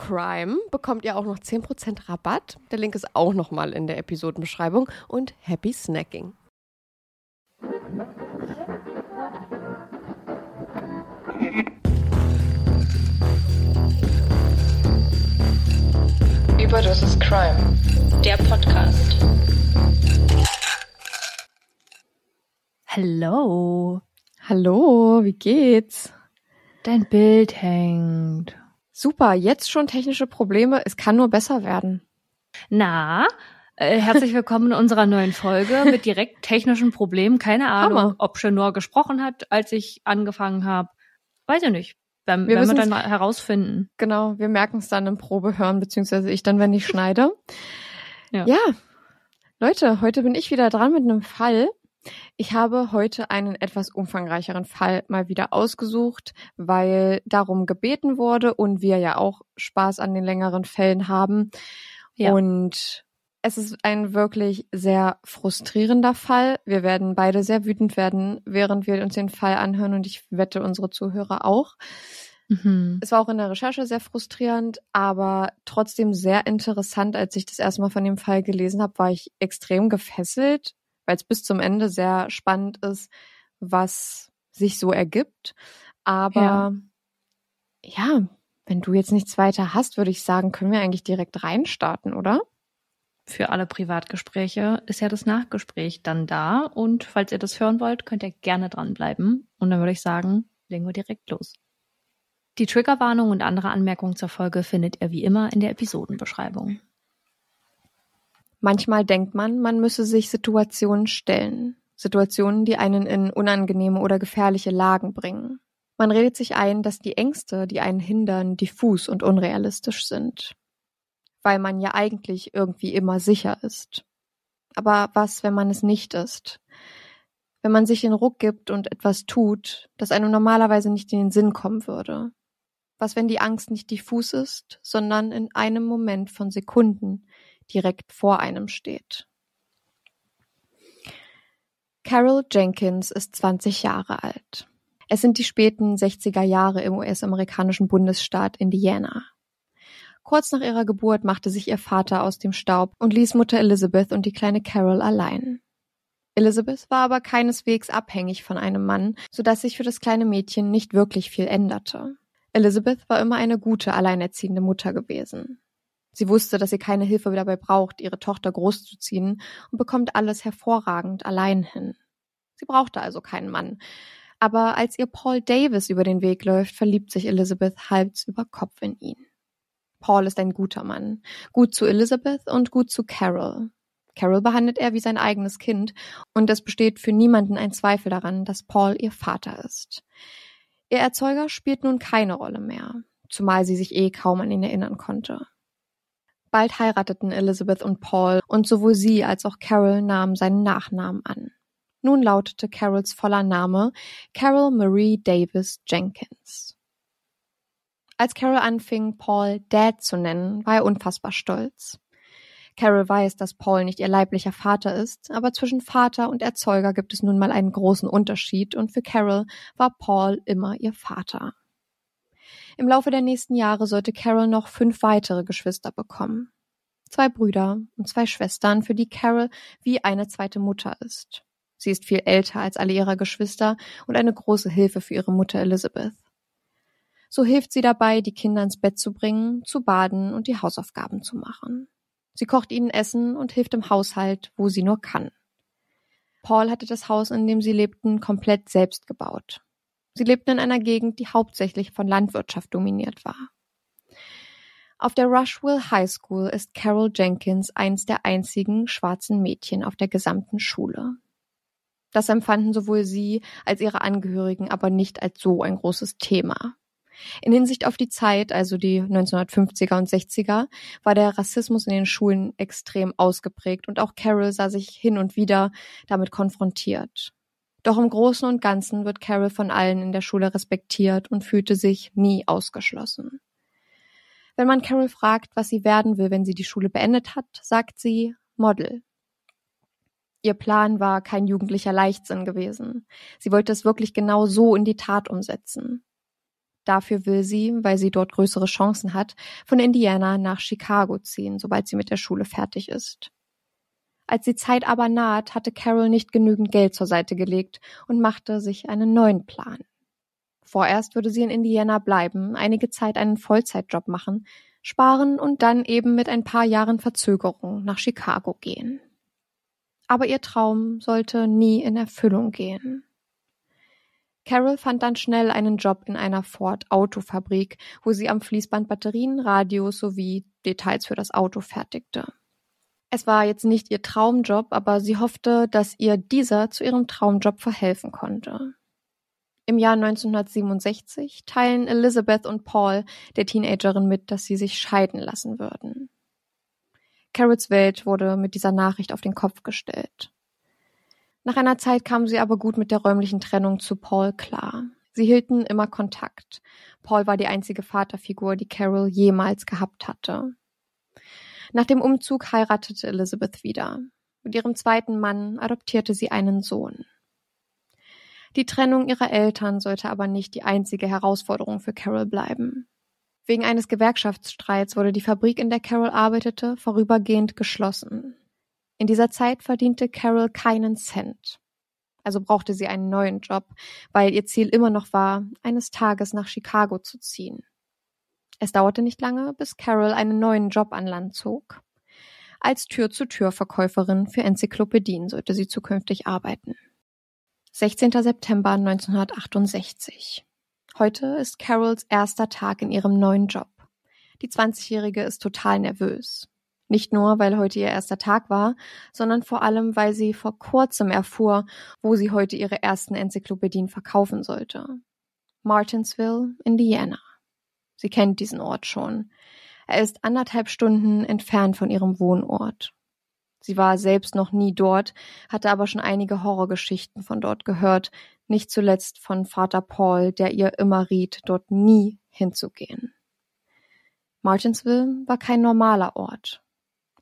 CRIME bekommt ihr auch noch 10% Rabatt. Der Link ist auch nochmal in der Episodenbeschreibung. Und happy snacking. Überdosis Crime, der Podcast. Hallo, Hallo, wie geht's? dein Bild hängt. Super, jetzt schon technische Probleme. Es kann nur besser werden. Na, äh, herzlich willkommen in unserer neuen Folge mit direkt technischen Problemen. Keine Ahnung, Hammer. ob Chenor gesprochen hat, als ich angefangen habe. Weiß ich nicht. Werden, Wir werden wir dann mal herausfinden. Genau, wir merken es dann im Probehören, beziehungsweise ich dann, wenn ich schneide. Ja. ja, Leute, heute bin ich wieder dran mit einem Fall. Ich habe heute einen etwas umfangreicheren Fall mal wieder ausgesucht, weil darum gebeten wurde und wir ja auch Spaß an den längeren Fällen haben. Ja. Und es ist ein wirklich sehr frustrierender Fall. Wir werden beide sehr wütend werden, während wir uns den Fall anhören und ich wette unsere Zuhörer auch. Mhm. Es war auch in der Recherche sehr frustrierend, aber trotzdem sehr interessant. Als ich das erste Mal von dem Fall gelesen habe, war ich extrem gefesselt, weil es bis zum Ende sehr spannend ist, was sich so ergibt. Aber ja, Wenn du jetzt nichts weiter hast, würde ich sagen, können wir eigentlich direkt reinstarten, oder? Für alle Privatgespräche ist ja das Nachgespräch dann da. Und falls ihr das hören wollt, könnt ihr gerne dranbleiben. Und dann würde ich sagen, legen wir direkt los. Die Triggerwarnung und andere Anmerkungen zur Folge findet ihr wie immer in der Episodenbeschreibung. Manchmal denkt man, man müsse sich Situationen stellen. Situationen, die einen in unangenehme oder gefährliche Lagen bringen. Man redet sich ein, dass die Ängste, die einen hindern, diffus und unrealistisch sind. Weil man ja eigentlich irgendwie immer sicher ist. Aber was, wenn man es nicht ist? Wenn man sich den Ruck gibt und etwas tut, das einem normalerweise nicht in den Sinn kommen würde? Was, wenn die Angst nicht diffus ist, sondern in einem Moment von Sekunden direkt vor einem steht? Carol Jenkins ist 20 Jahre alt. Es sind die späten 60er Jahre im US-amerikanischen Bundesstaat Indiana. Kurz nach ihrer Geburt machte sich ihr Vater aus dem Staub und ließ Mutter Elizabeth und die kleine Carol allein. Elizabeth war aber keineswegs abhängig von einem Mann, so dass sich für das kleine Mädchen nicht wirklich viel änderte. Elizabeth war immer eine gute, alleinerziehende Mutter gewesen. Sie wusste, dass sie keine Hilfe dabei braucht, ihre Tochter großzuziehen und bekommt alles hervorragend allein hin. Sie brauchte also keinen Mann. Aber als ihr Paul Davis über den Weg läuft, verliebt sich Elizabeth Hals über Kopf in ihn. Paul ist ein guter Mann, gut zu Elizabeth und gut zu Carol. Carol behandelt er wie sein eigenes Kind und es besteht für niemanden ein Zweifel daran, dass Paul ihr Vater ist. Ihr Erzeuger spielt nun keine Rolle mehr, zumal sie sich eh kaum an ihn erinnern konnte. Bald heirateten Elizabeth und Paul und sowohl sie als auch Carol nahmen seinen Nachnamen an. Nun lautete Carols voller Name Carol Marie Davis Jenkins. Als Carol anfing, Paul Dad zu nennen, war er unfassbar stolz. Carol weiß, dass Paul nicht ihr leiblicher Vater ist, aber zwischen Vater und Erzeuger gibt es nun mal einen großen Unterschied und für Carol war Paul immer ihr Vater. Im Laufe der nächsten Jahre sollte Carol noch fünf weitere Geschwister bekommen. Zwei Brüder und zwei Schwestern, für die Carol wie eine zweite Mutter ist. Sie ist viel älter als alle ihrer Geschwister und eine große Hilfe für ihre Mutter Elizabeth. So hilft sie dabei, die Kinder ins Bett zu bringen, zu baden und die Hausaufgaben zu machen. Sie kocht ihnen Essen und hilft im Haushalt, wo sie nur kann. Paul hatte das Haus, in dem sie lebten, komplett selbst gebaut. Sie lebten in einer Gegend, die hauptsächlich von Landwirtschaft dominiert war. Auf der Rushville High School ist Carol Jenkins eins der einzigen schwarzen Mädchen auf der gesamten Schule. Das empfanden sowohl sie als ihre Angehörigen aber nicht als so ein großes Thema. In Hinsicht auf die Zeit, also die 1950er und 60er, war der Rassismus in den Schulen extrem ausgeprägt und auch Carol sah sich hin und wieder damit konfrontiert. Doch im Großen und Ganzen wird Carol von allen in der Schule respektiert und fühlte sich nie ausgeschlossen. Wenn man Carol fragt, was sie werden will, wenn sie die Schule beendet hat, sagt sie Model. Ihr Plan war kein jugendlicher Leichtsinn gewesen. Sie wollte es wirklich genau so in die Tat umsetzen. Dafür will sie, weil sie dort größere Chancen hat, von Indiana nach Chicago ziehen, sobald sie mit der Schule fertig ist. Als die Zeit aber naht, hatte Carol nicht genügend Geld zur Seite gelegt und machte sich einen neuen Plan. Vorerst würde sie in Indiana bleiben, einige Zeit einen Vollzeitjob machen, sparen und dann eben mit ein paar Jahren Verzögerung nach Chicago gehen. Aber ihr Traum sollte nie in Erfüllung gehen. Carol fand dann schnell einen Job in einer Ford-Autofabrik, wo sie am Fließband Batterien, Radios sowie Details für das Auto fertigte. Es war jetzt nicht ihr Traumjob, aber sie hoffte, dass ihr dieser zu ihrem Traumjob verhelfen konnte. Im Jahr 1967 teilen Elizabeth und Paul der Teenagerin mit, dass sie sich scheiden lassen würden. Carols Welt wurde mit dieser Nachricht auf den Kopf gestellt. Nach einer Zeit kam sie aber gut mit der räumlichen Trennung zu Paul klar. Sie hielten immer Kontakt. Paul war die einzige Vaterfigur, die Carol jemals gehabt hatte. Nach dem Umzug heiratete Elizabeth wieder. Mit ihrem zweiten Mann adoptierte sie einen Sohn. Die Trennung ihrer Eltern sollte aber nicht die einzige Herausforderung für Carol bleiben. Wegen eines Gewerkschaftsstreits wurde die Fabrik, in der Carol arbeitete, vorübergehend geschlossen. In dieser Zeit verdiente Carol keinen Cent. Also brauchte sie einen neuen Job, weil ihr Ziel immer noch war, eines Tages nach Chicago zu ziehen. Es dauerte nicht lange, bis Carol einen neuen Job an Land zog. Als Tür-zu-Tür-Verkäuferin für Enzyklopädien sollte sie zukünftig arbeiten. 16. September 1968. Heute ist Carols erster Tag in ihrem neuen Job. Die 20-Jährige ist total nervös. Nicht nur, weil heute ihr erster Tag war, sondern vor allem, weil sie vor kurzem erfuhr, wo sie heute ihre ersten Enzyklopädien verkaufen sollte. Martinsville, Indiana. Sie kennt diesen Ort schon. Er ist anderthalb Stunden entfernt von ihrem Wohnort. Sie war selbst noch nie dort, hatte aber schon einige Horrorgeschichten von dort gehört, nicht zuletzt von Vater Paul, der ihr immer riet, dort nie hinzugehen. Martinsville war kein normaler Ort.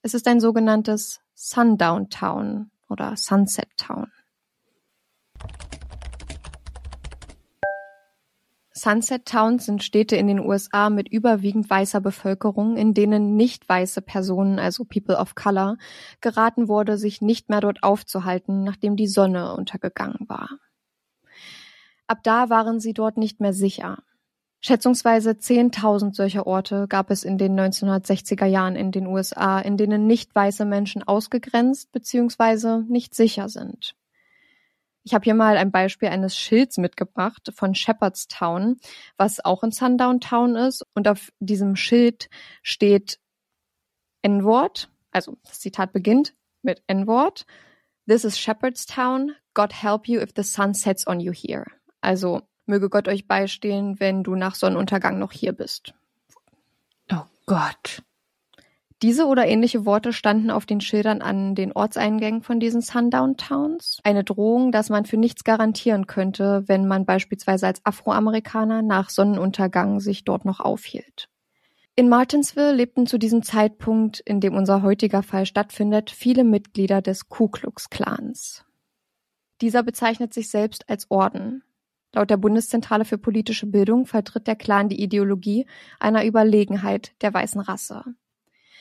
Es ist ein sogenanntes Sundown Town oder Sunset Town. Sunset Towns sind Städte in den USA mit überwiegend weißer Bevölkerung, in denen nicht weiße Personen, also People of Color, geraten wurde, sich nicht mehr dort aufzuhalten, nachdem die Sonne untergegangen war. Ab da waren sie dort nicht mehr sicher. Schätzungsweise 10.000 solcher Orte gab es in den 1960er Jahren in den USA, in denen nicht weiße Menschen ausgegrenzt bzw. nicht sicher sind. Ich habe hier mal ein Beispiel eines Schilds mitgebracht von Shepherdstown, was auch in Sundown Town ist. Und auf diesem Schild steht N-Wort, also das Zitat beginnt mit N-Wort. This is Shepherdstown. God help you if the sun sets on you here. Also möge Gott euch beistehen, wenn du nach Sonnenuntergang noch hier bist. Oh Gott. Diese oder ähnliche Worte standen auf den Schildern an den Ortseingängen von diesen Sundown Towns. Eine Drohung, dass man für nichts garantieren könnte, wenn man beispielsweise als Afroamerikaner nach Sonnenuntergang sich dort noch aufhielt. In Martinsville lebten zu diesem Zeitpunkt, in dem unser heutiger Fall stattfindet, viele Mitglieder des Ku Klux Klans. Dieser bezeichnet sich selbst als Orden. Laut der Bundeszentrale für politische Bildung vertritt der Clan die Ideologie einer Überlegenheit der weißen Rasse.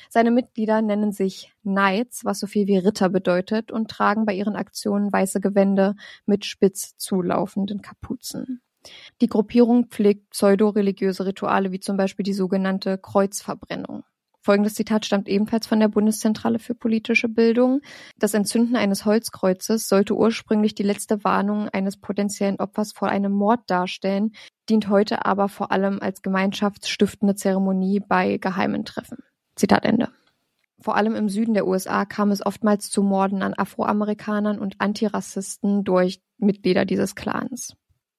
Seine Mitglieder nennen sich Knights, was so viel wie Ritter bedeutet, und tragen bei ihren Aktionen weiße Gewände mit spitz zulaufenden Kapuzen. Die Gruppierung pflegt pseudo-religiöse Rituale wie zum Beispiel die sogenannte Kreuzverbrennung. Folgendes Zitat stammt ebenfalls von der Bundeszentrale für politische Bildung. Das Entzünden eines Holzkreuzes sollte ursprünglich die letzte Warnung eines potenziellen Opfers vor einem Mord darstellen, dient heute aber vor allem als gemeinschaftsstiftende Zeremonie bei geheimen Treffen. Zitat Ende. Vor allem im Süden der USA kam es oftmals zu Morden an Afroamerikanern und Antirassisten durch Mitglieder dieses Clans.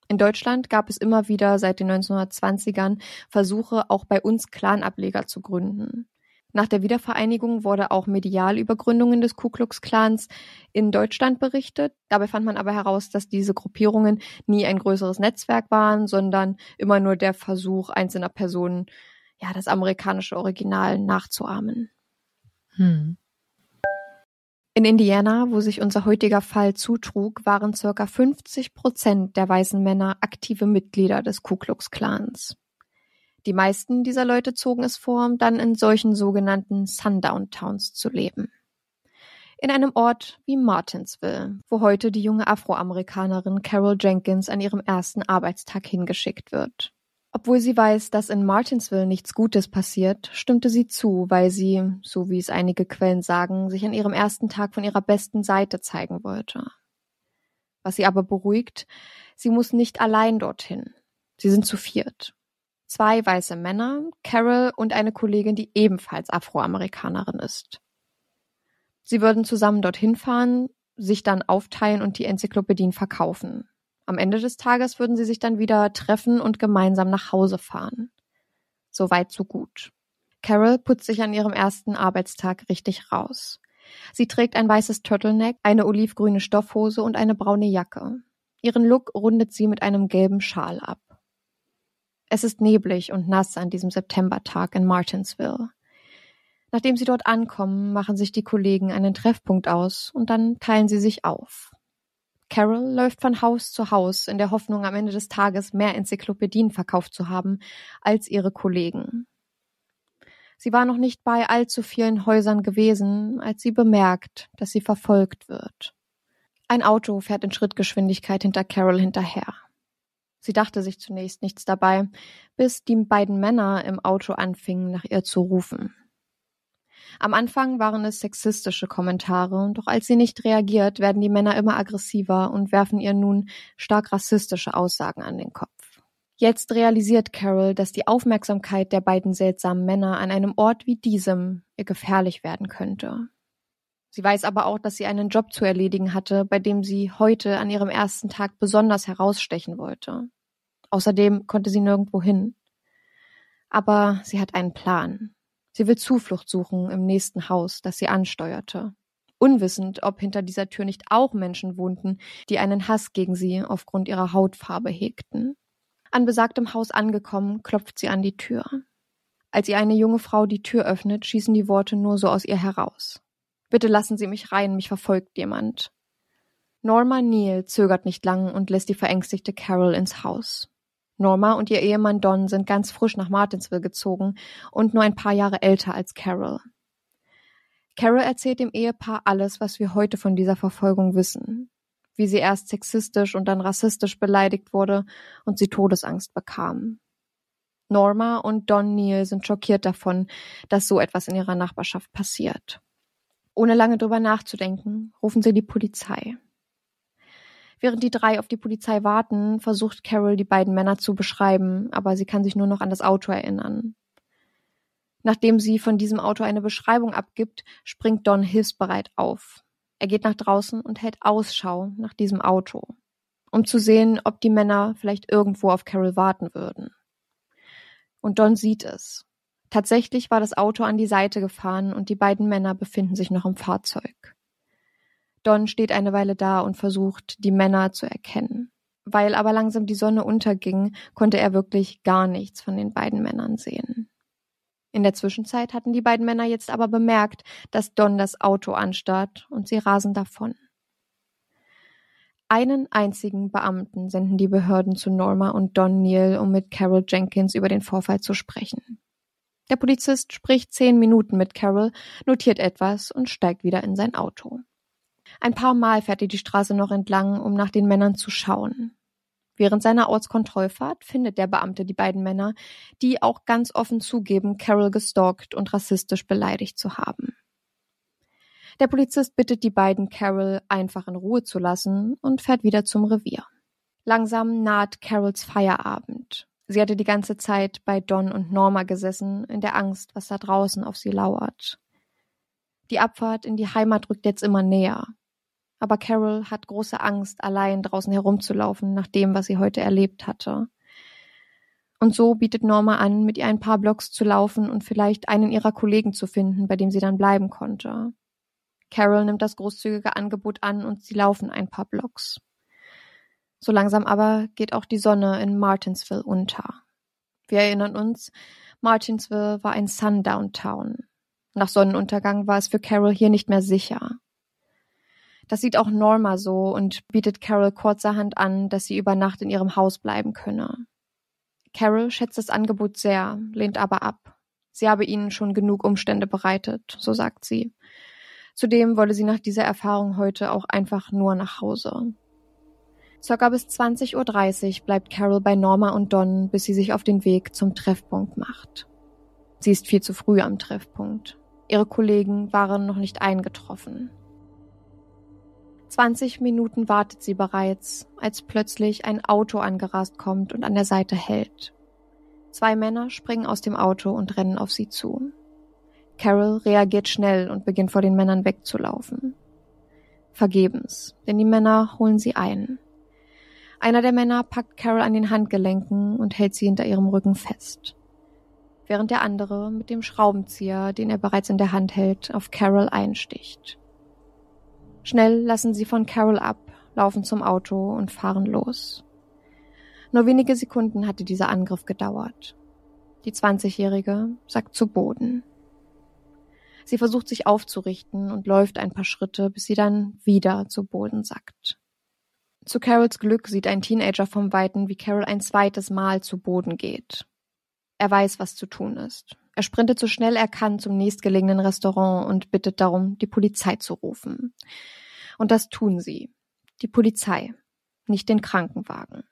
In Deutschland gab es immer wieder seit den 1920ern Versuche, auch bei uns Clanableger zu gründen. Nach der Wiedervereinigung wurde auch medial über Gründungen des Ku Klux Klans in Deutschland berichtet. Dabei fand man aber heraus, dass diese Gruppierungen nie ein größeres Netzwerk waren, sondern immer nur der Versuch einzelner Personen, ja, das amerikanische Original nachzuahmen. Hm. In Indiana, wo sich unser heutiger Fall zutrug, waren circa 50 Prozent der weißen Männer aktive Mitglieder des Ku Klux Klans. Die meisten dieser Leute zogen es vor, dann in solchen sogenannten Sundown Towns zu leben. In einem Ort wie Martinsville, wo heute die junge Afroamerikanerin Carol Jenkins an ihrem ersten Arbeitstag hingeschickt wird. Obwohl sie weiß, dass in Martinsville nichts Gutes passiert, stimmte sie zu, weil sie, so wie es einige Quellen sagen, sich an ihrem ersten Tag von ihrer besten Seite zeigen wollte. Was sie aber beruhigt, sie muss nicht allein dorthin. Sie sind zu viert. Zwei weiße Männer, Carol und eine Kollegin, die ebenfalls Afroamerikanerin ist. Sie würden zusammen dorthin fahren, sich dann aufteilen und die Enzyklopädien verkaufen. Am Ende des Tages würden sie sich dann wieder treffen und gemeinsam nach Hause fahren. So weit, so gut. Carol putzt sich an ihrem ersten Arbeitstag richtig raus. Sie trägt ein weißes Turtleneck, eine olivgrüne Stoffhose und eine braune Jacke. Ihren Look rundet sie mit einem gelben Schal ab. Es ist neblig und nass an diesem Septembertag in Martinsville. Nachdem sie dort ankommen, machen sich die Kollegen einen Treffpunkt aus und dann teilen sie sich auf. Carol läuft von Haus zu Haus in der Hoffnung, am Ende des Tages mehr Enzyklopädien verkauft zu haben als ihre Kollegen. Sie war noch nicht bei allzu vielen Häusern gewesen, als sie bemerkt, dass sie verfolgt wird. Ein Auto fährt in Schrittgeschwindigkeit hinter Carol hinterher. Sie dachte sich zunächst nichts dabei, bis die beiden Männer im Auto anfingen, nach ihr zu rufen. Am Anfang waren es sexistische Kommentare, doch als sie nicht reagiert, werden die Männer immer aggressiver und werfen ihr nun stark rassistische Aussagen an den Kopf. Jetzt realisiert Carol, dass die Aufmerksamkeit der beiden seltsamen Männer an einem Ort wie diesem ihr gefährlich werden könnte. Sie weiß aber auch, dass sie einen Job zu erledigen hatte, bei dem sie heute an ihrem ersten Tag besonders herausstechen wollte. Außerdem konnte sie nirgendwo hin. Aber sie hat einen Plan. Sie will Zuflucht suchen im nächsten Haus, das sie ansteuerte. Unwissend, ob hinter dieser Tür nicht auch Menschen wohnten, die einen Hass gegen sie aufgrund ihrer Hautfarbe hegten. An besagtem Haus angekommen, klopft sie an die Tür. Als ihr eine junge Frau die Tür öffnet, schießen die Worte nur so aus ihr heraus. Bitte lassen Sie mich rein, mich verfolgt jemand. Norma Neal zögert nicht lang und lässt die verängstigte Carol ins Haus. Norma und ihr Ehemann Don sind ganz frisch nach Martinsville gezogen und nur ein paar Jahre älter als Carol. Carol erzählt dem Ehepaar alles, was wir heute von dieser Verfolgung wissen wie sie erst sexistisch und dann rassistisch beleidigt wurde und sie Todesangst bekam. Norma und Don Neal sind schockiert davon, dass so etwas in ihrer Nachbarschaft passiert. Ohne lange drüber nachzudenken, rufen sie die Polizei. Während die drei auf die Polizei warten, versucht Carol die beiden Männer zu beschreiben, aber sie kann sich nur noch an das Auto erinnern. Nachdem sie von diesem Auto eine Beschreibung abgibt, springt Don hilfsbereit auf. Er geht nach draußen und hält Ausschau nach diesem Auto, um zu sehen, ob die Männer vielleicht irgendwo auf Carol warten würden. Und Don sieht es. Tatsächlich war das Auto an die Seite gefahren und die beiden Männer befinden sich noch im Fahrzeug. Don steht eine Weile da und versucht, die Männer zu erkennen. Weil aber langsam die Sonne unterging, konnte er wirklich gar nichts von den beiden Männern sehen. In der Zwischenzeit hatten die beiden Männer jetzt aber bemerkt, dass Don das Auto anstarrt und sie rasen davon. Einen einzigen Beamten senden die Behörden zu Norma und Don Neal, um mit Carol Jenkins über den Vorfall zu sprechen. Der Polizist spricht zehn Minuten mit Carol, notiert etwas und steigt wieder in sein Auto. Ein paar Mal fährt er die Straße noch entlang, um nach den Männern zu schauen. Während seiner Ortskontrollfahrt findet der Beamte die beiden Männer, die auch ganz offen zugeben, Carol gestalkt und rassistisch beleidigt zu haben. Der Polizist bittet die beiden Carol einfach in Ruhe zu lassen und fährt wieder zum Revier. Langsam naht Carols Feierabend. Sie hatte die ganze Zeit bei Don und Norma gesessen, in der Angst, was da draußen auf sie lauert. Die Abfahrt in die Heimat rückt jetzt immer näher. Aber Carol hat große Angst, allein draußen herumzulaufen, nach dem, was sie heute erlebt hatte. Und so bietet Norma an, mit ihr ein paar Blocks zu laufen und vielleicht einen ihrer Kollegen zu finden, bei dem sie dann bleiben konnte. Carol nimmt das großzügige Angebot an und sie laufen ein paar Blocks. So langsam aber geht auch die Sonne in Martinsville unter. Wir erinnern uns, Martinsville war ein Sundown-Town. Nach Sonnenuntergang war es für Carol hier nicht mehr sicher. Das sieht auch Norma so und bietet Carol kurzerhand an, dass sie über Nacht in ihrem Haus bleiben könne. Carol schätzt das Angebot sehr, lehnt aber ab. Sie habe ihnen schon genug Umstände bereitet, so sagt sie. Zudem wolle sie nach dieser Erfahrung heute auch einfach nur nach Hause. Circa bis 20.30 Uhr bleibt Carol bei Norma und Don, bis sie sich auf den Weg zum Treffpunkt macht. Sie ist viel zu früh am Treffpunkt. Ihre Kollegen waren noch nicht eingetroffen. 20 Minuten wartet sie bereits, als plötzlich ein Auto angerast kommt und an der Seite hält. Zwei Männer springen aus dem Auto und rennen auf sie zu. Carol reagiert schnell und beginnt vor den Männern wegzulaufen. Vergebens, denn die Männer holen sie ein. Einer der Männer packt Carol an den Handgelenken und hält sie hinter ihrem Rücken fest. Während der andere mit dem Schraubenzieher, den er bereits in der Hand hält, auf Carol einsticht. Schnell lassen sie von Carol ab, laufen zum Auto und fahren los. Nur wenige Sekunden hatte dieser Angriff gedauert. Die 20-Jährige sackt zu Boden. Sie versucht sich aufzurichten und läuft ein paar Schritte, bis sie dann wieder zu Boden sackt. Zu Carols Glück sieht ein Teenager vom Weiten, wie Carol ein zweites Mal zu Boden geht. Er weiß, was zu tun ist. Er sprintet so schnell er kann zum nächstgelegenen Restaurant und bittet darum, die Polizei zu rufen. Und das tun sie. Die Polizei, nicht den Krankenwagen.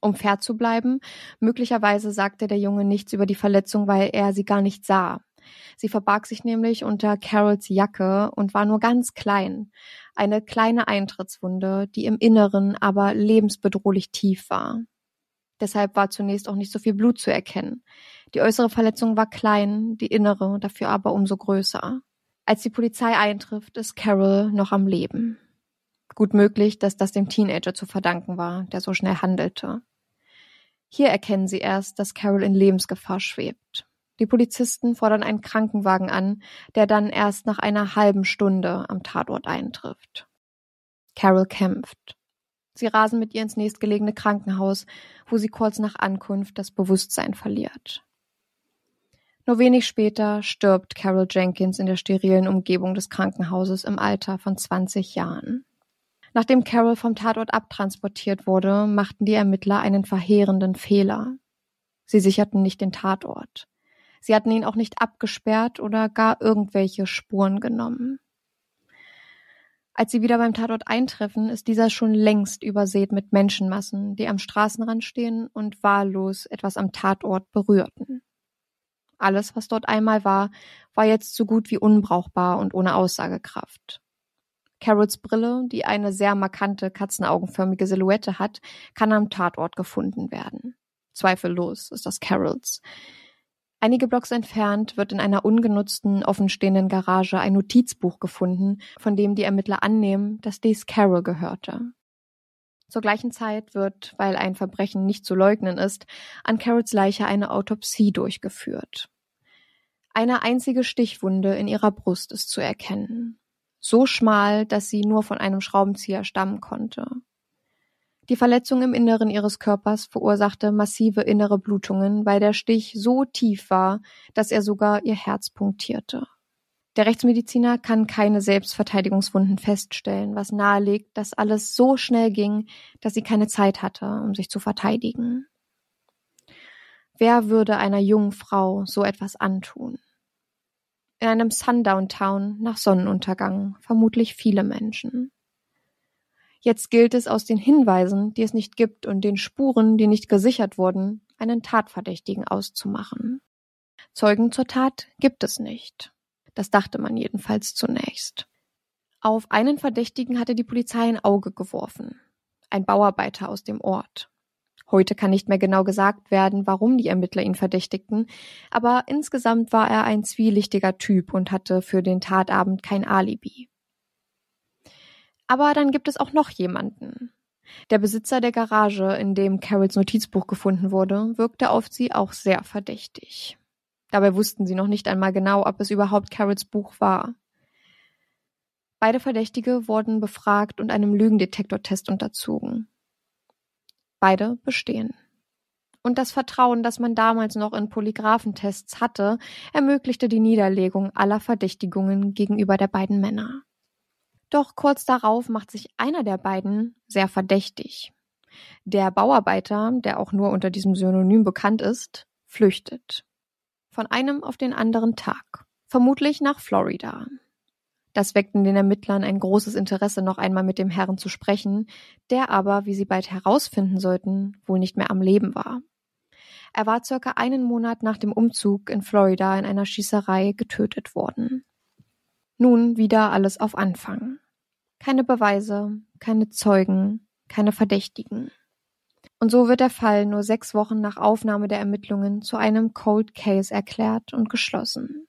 Um fair zu bleiben, möglicherweise sagte der Junge nichts über die Verletzung, weil er sie gar nicht sah. Sie verbarg sich nämlich unter Carols Jacke und war nur ganz klein. Eine kleine Eintrittswunde, die im Inneren aber lebensbedrohlich tief war. Deshalb war zunächst auch nicht so viel Blut zu erkennen. Die äußere Verletzung war klein, die innere dafür aber umso größer. Als die Polizei eintrifft, ist Carol noch am Leben. Gut möglich, dass das dem Teenager zu verdanken war, der so schnell handelte. Hier erkennen sie erst, dass Carol in Lebensgefahr schwebt. Die Polizisten fordern einen Krankenwagen an, der dann erst nach einer halben Stunde am Tatort eintrifft. Carol kämpft. Sie rasen mit ihr ins nächstgelegene Krankenhaus, wo sie kurz nach Ankunft das Bewusstsein verliert. Nur wenig später stirbt Carol Jenkins in der sterilen Umgebung des Krankenhauses im Alter von 20 Jahren. Nachdem Carol vom Tatort abtransportiert wurde, machten die Ermittler einen verheerenden Fehler. Sie sicherten nicht den Tatort. Sie hatten ihn auch nicht abgesperrt oder gar irgendwelche Spuren genommen. Als sie wieder beim Tatort eintreffen, ist dieser schon längst übersät mit Menschenmassen, die am Straßenrand stehen und wahllos etwas am Tatort berührten. Alles, was dort einmal war, war jetzt so gut wie unbrauchbar und ohne Aussagekraft. Carols Brille, die eine sehr markante katzenaugenförmige Silhouette hat, kann am Tatort gefunden werden. Zweifellos ist das Carols. Einige Blocks entfernt wird in einer ungenutzten, offenstehenden Garage ein Notizbuch gefunden, von dem die Ermittler annehmen, dass dies Carol gehörte. Zur gleichen Zeit wird, weil ein Verbrechen nicht zu leugnen ist, an Carols Leiche eine Autopsie durchgeführt. Eine einzige Stichwunde in ihrer Brust ist zu erkennen. So schmal, dass sie nur von einem Schraubenzieher stammen konnte. Die Verletzung im Inneren ihres Körpers verursachte massive innere Blutungen, weil der Stich so tief war, dass er sogar ihr Herz punktierte. Der Rechtsmediziner kann keine Selbstverteidigungswunden feststellen, was nahelegt, dass alles so schnell ging, dass sie keine Zeit hatte, um sich zu verteidigen. Wer würde einer jungen Frau so etwas antun? In einem Sundown-Town nach Sonnenuntergang vermutlich viele Menschen. Jetzt gilt es aus den Hinweisen, die es nicht gibt und den Spuren, die nicht gesichert wurden, einen Tatverdächtigen auszumachen. Zeugen zur Tat gibt es nicht. Das dachte man jedenfalls zunächst. Auf einen Verdächtigen hatte die Polizei ein Auge geworfen. Ein Bauarbeiter aus dem Ort. Heute kann nicht mehr genau gesagt werden, warum die Ermittler ihn verdächtigten, aber insgesamt war er ein zwielichtiger Typ und hatte für den Tatabend kein Alibi. Aber dann gibt es auch noch jemanden. Der Besitzer der Garage, in dem Carols Notizbuch gefunden wurde, wirkte auf sie auch sehr verdächtig. Dabei wussten sie noch nicht einmal genau, ob es überhaupt Carols Buch war. Beide Verdächtige wurden befragt und einem Lügendetektortest unterzogen. Beide bestehen. Und das Vertrauen, das man damals noch in Polygraphentests hatte, ermöglichte die Niederlegung aller Verdächtigungen gegenüber der beiden Männer. Doch kurz darauf macht sich einer der beiden sehr verdächtig. Der Bauarbeiter, der auch nur unter diesem Synonym bekannt ist, flüchtet. Von einem auf den anderen Tag. Vermutlich nach Florida. Das weckt in den Ermittlern ein großes Interesse, noch einmal mit dem Herrn zu sprechen, der aber, wie sie bald herausfinden sollten, wohl nicht mehr am Leben war. Er war circa einen Monat nach dem Umzug in Florida in einer Schießerei getötet worden. Nun wieder alles auf Anfang. Keine Beweise, keine Zeugen, keine Verdächtigen. Und so wird der Fall nur sechs Wochen nach Aufnahme der Ermittlungen zu einem Cold Case erklärt und geschlossen.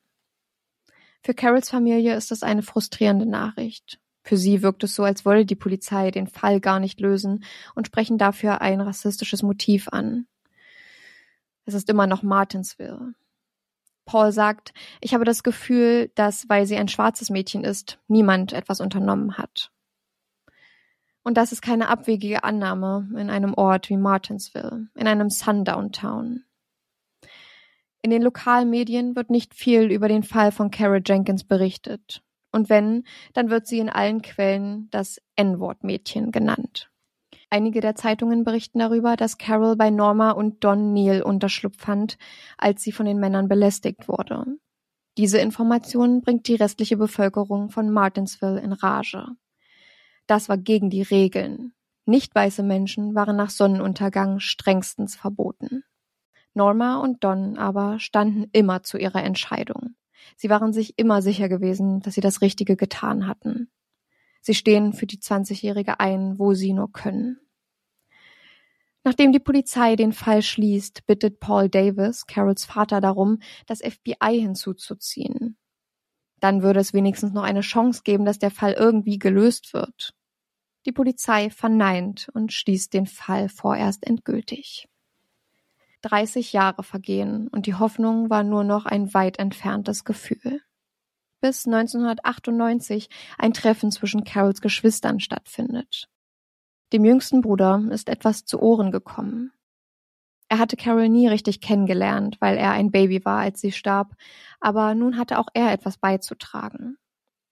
Für Carols Familie ist das eine frustrierende Nachricht. Für sie wirkt es so, als wolle die Polizei den Fall gar nicht lösen und sprechen dafür ein rassistisches Motiv an. Es ist immer noch Martinsville. Paul sagt, ich habe das Gefühl, dass, weil sie ein schwarzes Mädchen ist, niemand etwas unternommen hat. Und das ist keine abwegige Annahme in einem Ort wie Martinsville, in einem Sundown-Town. In den Lokalmedien wird nicht viel über den Fall von Kara Jenkins berichtet. Und wenn, dann wird sie in allen Quellen das N-Wort-Mädchen genannt. Einige der Zeitungen berichten darüber, dass Carol bei Norma und Don Neal Unterschlupf fand, als sie von den Männern belästigt wurde. Diese Information bringt die restliche Bevölkerung von Martinsville in Rage. Das war gegen die Regeln. Nicht weiße Menschen waren nach Sonnenuntergang strengstens verboten. Norma und Don aber standen immer zu ihrer Entscheidung. Sie waren sich immer sicher gewesen, dass sie das Richtige getan hatten. Sie stehen für die 20-Jährige ein, wo sie nur können. Nachdem die Polizei den Fall schließt, bittet Paul Davis, Carols Vater, darum, das FBI hinzuzuziehen. Dann würde es wenigstens noch eine Chance geben, dass der Fall irgendwie gelöst wird. Die Polizei verneint und schließt den Fall vorerst endgültig. 30 Jahre vergehen und die Hoffnung war nur noch ein weit entferntes Gefühl. Bis 1998 ein Treffen zwischen Carols Geschwistern stattfindet. Dem jüngsten Bruder ist etwas zu Ohren gekommen. Er hatte Carol nie richtig kennengelernt, weil er ein Baby war, als sie starb, aber nun hatte auch er etwas beizutragen.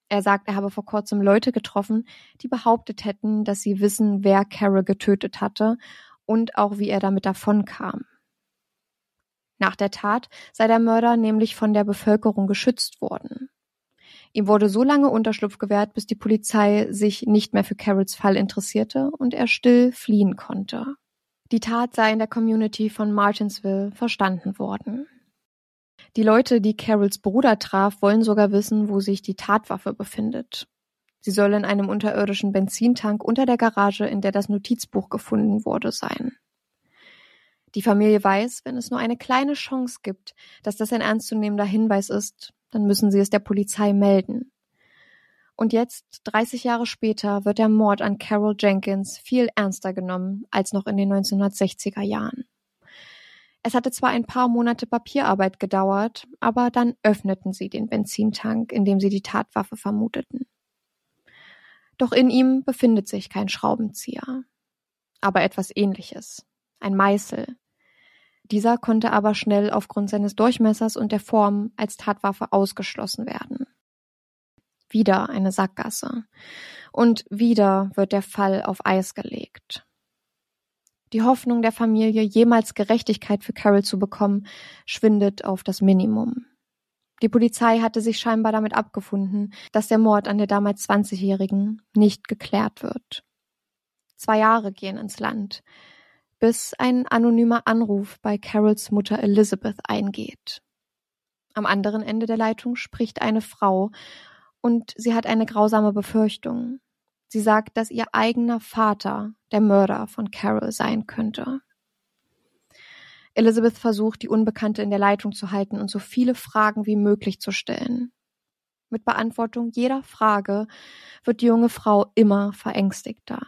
Er sagt, er habe vor kurzem Leute getroffen, die behauptet hätten, dass sie wissen, wer Carol getötet hatte und auch wie er damit davonkam. Nach der Tat sei der Mörder nämlich von der Bevölkerung geschützt worden. Ihm wurde so lange Unterschlupf gewährt, bis die Polizei sich nicht mehr für Carols Fall interessierte und er still fliehen konnte. Die Tat sei in der Community von Martinsville verstanden worden. Die Leute, die Carols Bruder traf, wollen sogar wissen, wo sich die Tatwaffe befindet. Sie soll in einem unterirdischen Benzintank unter der Garage, in der das Notizbuch gefunden wurde, sein. Die Familie weiß, wenn es nur eine kleine Chance gibt, dass das ein ernstzunehmender Hinweis ist, dann müssen sie es der Polizei melden. Und jetzt, 30 Jahre später, wird der Mord an Carol Jenkins viel ernster genommen als noch in den 1960er Jahren. Es hatte zwar ein paar Monate Papierarbeit gedauert, aber dann öffneten sie den Benzintank, in dem sie die Tatwaffe vermuteten. Doch in ihm befindet sich kein Schraubenzieher, aber etwas ähnliches, ein Meißel. Dieser konnte aber schnell aufgrund seines Durchmessers und der Form als Tatwaffe ausgeschlossen werden. Wieder eine Sackgasse. Und wieder wird der Fall auf Eis gelegt. Die Hoffnung der Familie, jemals Gerechtigkeit für Carol zu bekommen, schwindet auf das Minimum. Die Polizei hatte sich scheinbar damit abgefunden, dass der Mord an der damals 20-Jährigen nicht geklärt wird. Zwei Jahre gehen ins Land, bis ein anonymer Anruf bei Carols Mutter Elizabeth eingeht. Am anderen Ende der Leitung spricht eine Frau und sie hat eine grausame Befürchtung. Sie sagt, dass ihr eigener Vater der Mörder von Carol sein könnte. Elizabeth versucht, die Unbekannte in der Leitung zu halten und so viele Fragen wie möglich zu stellen. Mit Beantwortung jeder Frage wird die junge Frau immer verängstigter,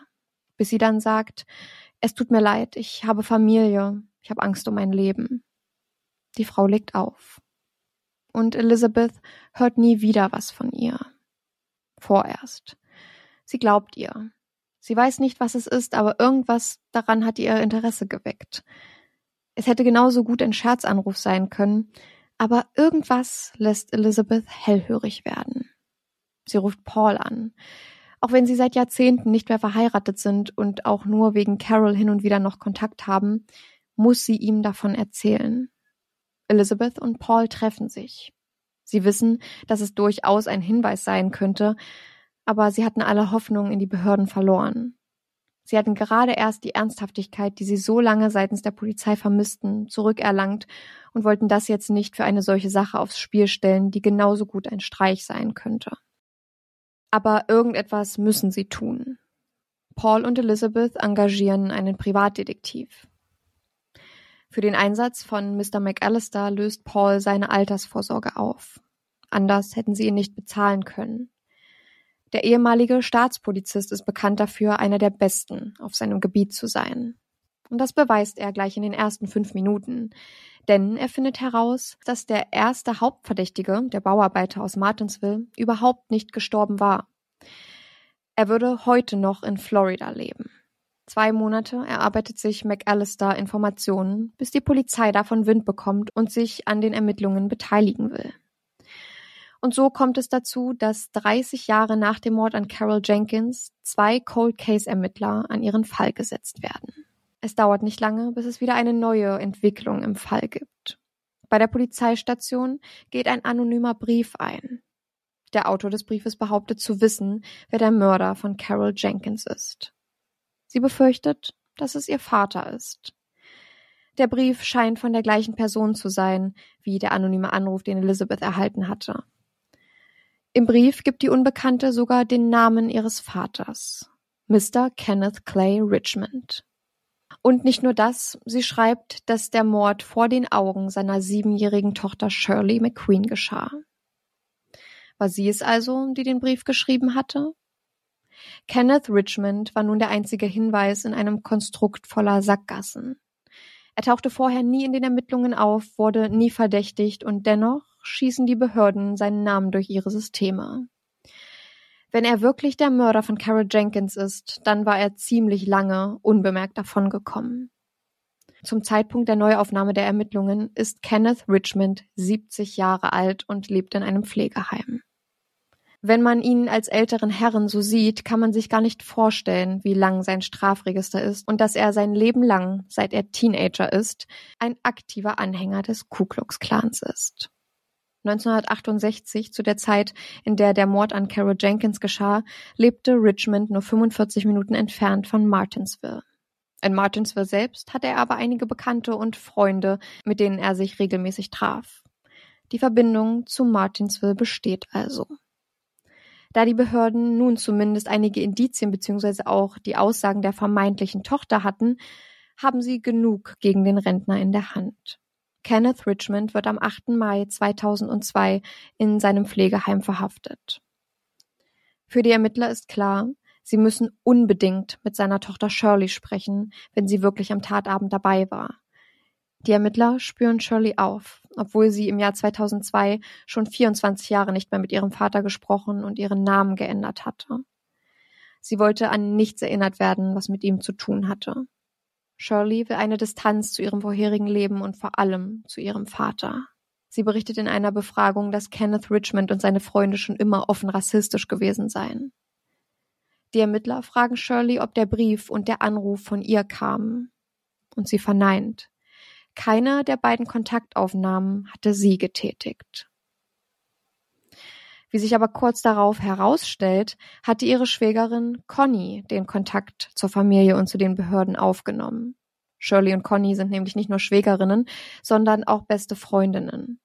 bis sie dann sagt, es tut mir leid, ich habe Familie, ich habe Angst um mein Leben. Die Frau legt auf. Und Elizabeth hört nie wieder was von ihr. Vorerst. Sie glaubt ihr. Sie weiß nicht, was es ist, aber irgendwas daran hat ihr Interesse geweckt. Es hätte genauso gut ein Scherzanruf sein können, aber irgendwas lässt Elizabeth hellhörig werden. Sie ruft Paul an. Auch wenn sie seit Jahrzehnten nicht mehr verheiratet sind und auch nur wegen Carol hin und wieder noch Kontakt haben, muss sie ihm davon erzählen. Elizabeth und Paul treffen sich. Sie wissen, dass es durchaus ein Hinweis sein könnte, aber sie hatten alle Hoffnung in die Behörden verloren. Sie hatten gerade erst die Ernsthaftigkeit, die sie so lange seitens der Polizei vermissten, zurückerlangt und wollten das jetzt nicht für eine solche Sache aufs Spiel stellen, die genauso gut ein Streich sein könnte. Aber irgendetwas müssen sie tun. Paul und Elizabeth engagieren einen Privatdetektiv. Für den Einsatz von Mr. McAllister löst Paul seine Altersvorsorge auf. Anders hätten sie ihn nicht bezahlen können. Der ehemalige Staatspolizist ist bekannt dafür, einer der Besten auf seinem Gebiet zu sein. Und das beweist er gleich in den ersten fünf Minuten. Denn er findet heraus, dass der erste Hauptverdächtige, der Bauarbeiter aus Martinsville, überhaupt nicht gestorben war. Er würde heute noch in Florida leben. Zwei Monate erarbeitet sich McAllister Informationen, bis die Polizei davon Wind bekommt und sich an den Ermittlungen beteiligen will. Und so kommt es dazu, dass 30 Jahre nach dem Mord an Carol Jenkins zwei Cold Case Ermittler an ihren Fall gesetzt werden. Es dauert nicht lange, bis es wieder eine neue Entwicklung im Fall gibt. Bei der Polizeistation geht ein anonymer Brief ein. Der Autor des Briefes behauptet zu wissen, wer der Mörder von Carol Jenkins ist. Sie befürchtet, dass es ihr Vater ist. Der Brief scheint von der gleichen Person zu sein, wie der anonyme Anruf, den Elizabeth erhalten hatte. Im Brief gibt die Unbekannte sogar den Namen ihres Vaters, Mr. Kenneth Clay Richmond. Und nicht nur das, sie schreibt, dass der Mord vor den Augen seiner siebenjährigen Tochter Shirley McQueen geschah. War sie es also, die den Brief geschrieben hatte? Kenneth Richmond war nun der einzige Hinweis in einem Konstrukt voller Sackgassen. Er tauchte vorher nie in den Ermittlungen auf, wurde nie verdächtigt und dennoch schießen die Behörden seinen Namen durch ihre Systeme. Wenn er wirklich der Mörder von Carol Jenkins ist, dann war er ziemlich lange unbemerkt davongekommen. Zum Zeitpunkt der Neuaufnahme der Ermittlungen ist Kenneth Richmond 70 Jahre alt und lebt in einem Pflegeheim. Wenn man ihn als älteren Herren so sieht, kann man sich gar nicht vorstellen, wie lang sein Strafregister ist und dass er sein Leben lang, seit er Teenager ist, ein aktiver Anhänger des Ku Klux Klans ist. 1968, zu der Zeit, in der der Mord an Carol Jenkins geschah, lebte Richmond nur 45 Minuten entfernt von Martinsville. In Martinsville selbst hatte er aber einige Bekannte und Freunde, mit denen er sich regelmäßig traf. Die Verbindung zu Martinsville besteht also. Da die Behörden nun zumindest einige Indizien bzw. auch die Aussagen der vermeintlichen Tochter hatten, haben sie genug gegen den Rentner in der Hand. Kenneth Richmond wird am 8. Mai 2002 in seinem Pflegeheim verhaftet. Für die Ermittler ist klar, sie müssen unbedingt mit seiner Tochter Shirley sprechen, wenn sie wirklich am Tatabend dabei war. Die Ermittler spüren Shirley auf, obwohl sie im Jahr 2002 schon 24 Jahre nicht mehr mit ihrem Vater gesprochen und ihren Namen geändert hatte. Sie wollte an nichts erinnert werden, was mit ihm zu tun hatte. Shirley will eine Distanz zu ihrem vorherigen Leben und vor allem zu ihrem Vater. Sie berichtet in einer Befragung, dass Kenneth Richmond und seine Freunde schon immer offen rassistisch gewesen seien. Die Ermittler fragen Shirley, ob der Brief und der Anruf von ihr kamen. Und sie verneint. Keine der beiden Kontaktaufnahmen hatte sie getätigt. Wie sich aber kurz darauf herausstellt, hatte ihre Schwägerin Conny den Kontakt zur Familie und zu den Behörden aufgenommen. Shirley und Conny sind nämlich nicht nur Schwägerinnen, sondern auch beste Freundinnen.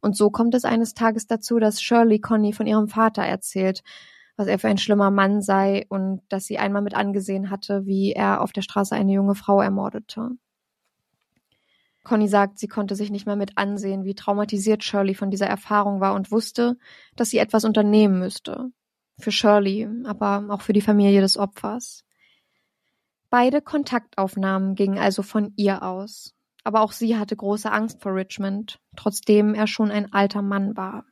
Und so kommt es eines Tages dazu, dass Shirley Conny von ihrem Vater erzählt, was er für ein schlimmer Mann sei und dass sie einmal mit angesehen hatte, wie er auf der Straße eine junge Frau ermordete. Conny sagt, sie konnte sich nicht mehr mit ansehen, wie traumatisiert Shirley von dieser Erfahrung war und wusste, dass sie etwas unternehmen müsste. Für Shirley, aber auch für die Familie des Opfers. Beide Kontaktaufnahmen gingen also von ihr aus. Aber auch sie hatte große Angst vor Richmond, trotzdem er schon ein alter Mann war.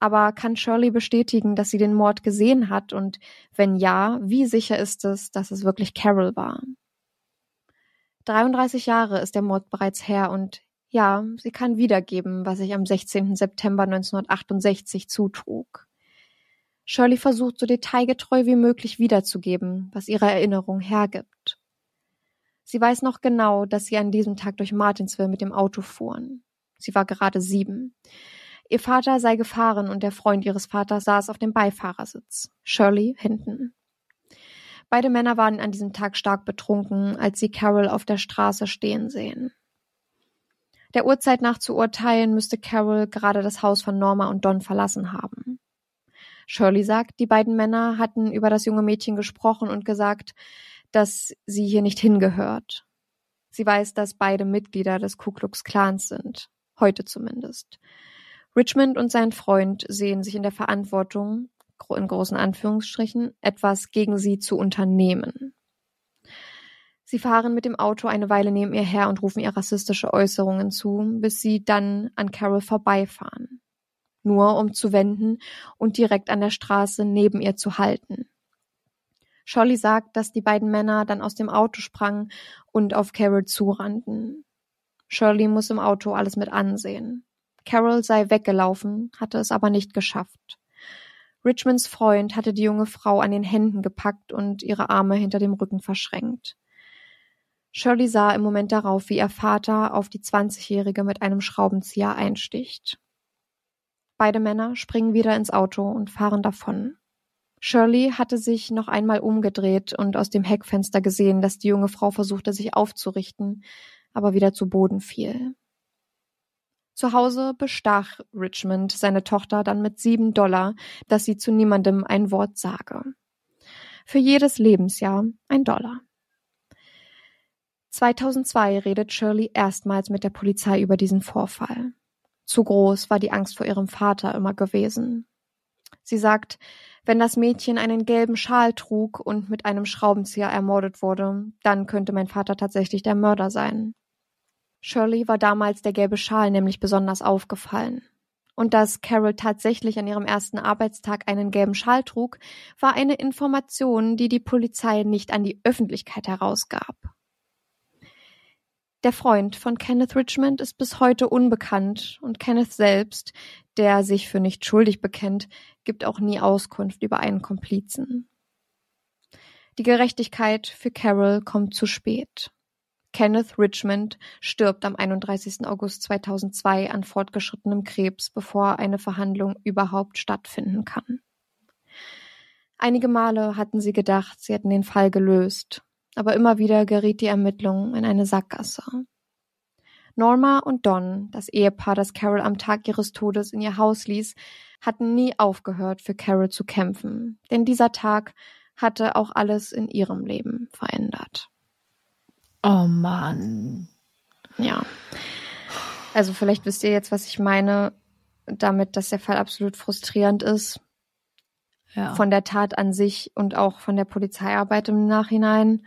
Aber kann Shirley bestätigen, dass sie den Mord gesehen hat und wenn ja, wie sicher ist es, dass es wirklich Carol war? 33 Jahre ist der Mord bereits her und ja, sie kann wiedergeben, was sich am 16. September 1968 zutrug. Shirley versucht so detailgetreu wie möglich wiederzugeben, was ihre Erinnerung hergibt. Sie weiß noch genau, dass sie an diesem Tag durch Martinsville mit dem Auto fuhren. Sie war gerade sieben. Ihr Vater sei gefahren und der Freund ihres Vaters saß auf dem Beifahrersitz. Shirley hinten. Beide Männer waren an diesem Tag stark betrunken, als sie Carol auf der Straße stehen sehen. Der Uhrzeit nach zu urteilen, müsste Carol gerade das Haus von Norma und Don verlassen haben. Shirley sagt, die beiden Männer hatten über das junge Mädchen gesprochen und gesagt, dass sie hier nicht hingehört. Sie weiß, dass beide Mitglieder des Ku Klux Klans sind. Heute zumindest. Richmond und sein Freund sehen sich in der Verantwortung, in großen Anführungsstrichen, etwas gegen sie zu unternehmen. Sie fahren mit dem Auto eine Weile neben ihr her und rufen ihr rassistische Äußerungen zu, bis sie dann an Carol vorbeifahren. Nur um zu wenden und direkt an der Straße neben ihr zu halten. Scholly sagt, dass die beiden Männer dann aus dem Auto sprangen und auf Carol zurannten. Shirley muss im Auto alles mit ansehen. Carol sei weggelaufen, hatte es aber nicht geschafft. Richmonds Freund hatte die junge Frau an den Händen gepackt und ihre Arme hinter dem Rücken verschränkt. Shirley sah im Moment darauf, wie ihr Vater auf die Zwanzigjährige mit einem Schraubenzieher einsticht. Beide Männer springen wieder ins Auto und fahren davon. Shirley hatte sich noch einmal umgedreht und aus dem Heckfenster gesehen, dass die junge Frau versuchte, sich aufzurichten, aber wieder zu Boden fiel. Zu Hause bestach Richmond seine Tochter dann mit sieben Dollar, dass sie zu niemandem ein Wort sage. Für jedes Lebensjahr ein Dollar. 2002 redet Shirley erstmals mit der Polizei über diesen Vorfall. Zu groß war die Angst vor ihrem Vater immer gewesen. Sie sagt, wenn das Mädchen einen gelben Schal trug und mit einem Schraubenzieher ermordet wurde, dann könnte mein Vater tatsächlich der Mörder sein. Shirley war damals der gelbe Schal nämlich besonders aufgefallen. Und dass Carol tatsächlich an ihrem ersten Arbeitstag einen gelben Schal trug, war eine Information, die die Polizei nicht an die Öffentlichkeit herausgab. Der Freund von Kenneth Richmond ist bis heute unbekannt und Kenneth selbst, der sich für nicht schuldig bekennt, gibt auch nie Auskunft über einen Komplizen. Die Gerechtigkeit für Carol kommt zu spät. Kenneth Richmond stirbt am 31. August 2002 an fortgeschrittenem Krebs, bevor eine Verhandlung überhaupt stattfinden kann. Einige Male hatten sie gedacht, sie hätten den Fall gelöst, aber immer wieder geriet die Ermittlung in eine Sackgasse. Norma und Don, das Ehepaar, das Carol am Tag ihres Todes in ihr Haus ließ, hatten nie aufgehört, für Carol zu kämpfen, denn dieser Tag hatte auch alles in ihrem Leben verändert. Oh Mann. Ja. Also vielleicht wisst ihr jetzt, was ich meine, damit, dass der Fall absolut frustrierend ist. Ja. Von der Tat an sich und auch von der Polizeiarbeit im Nachhinein.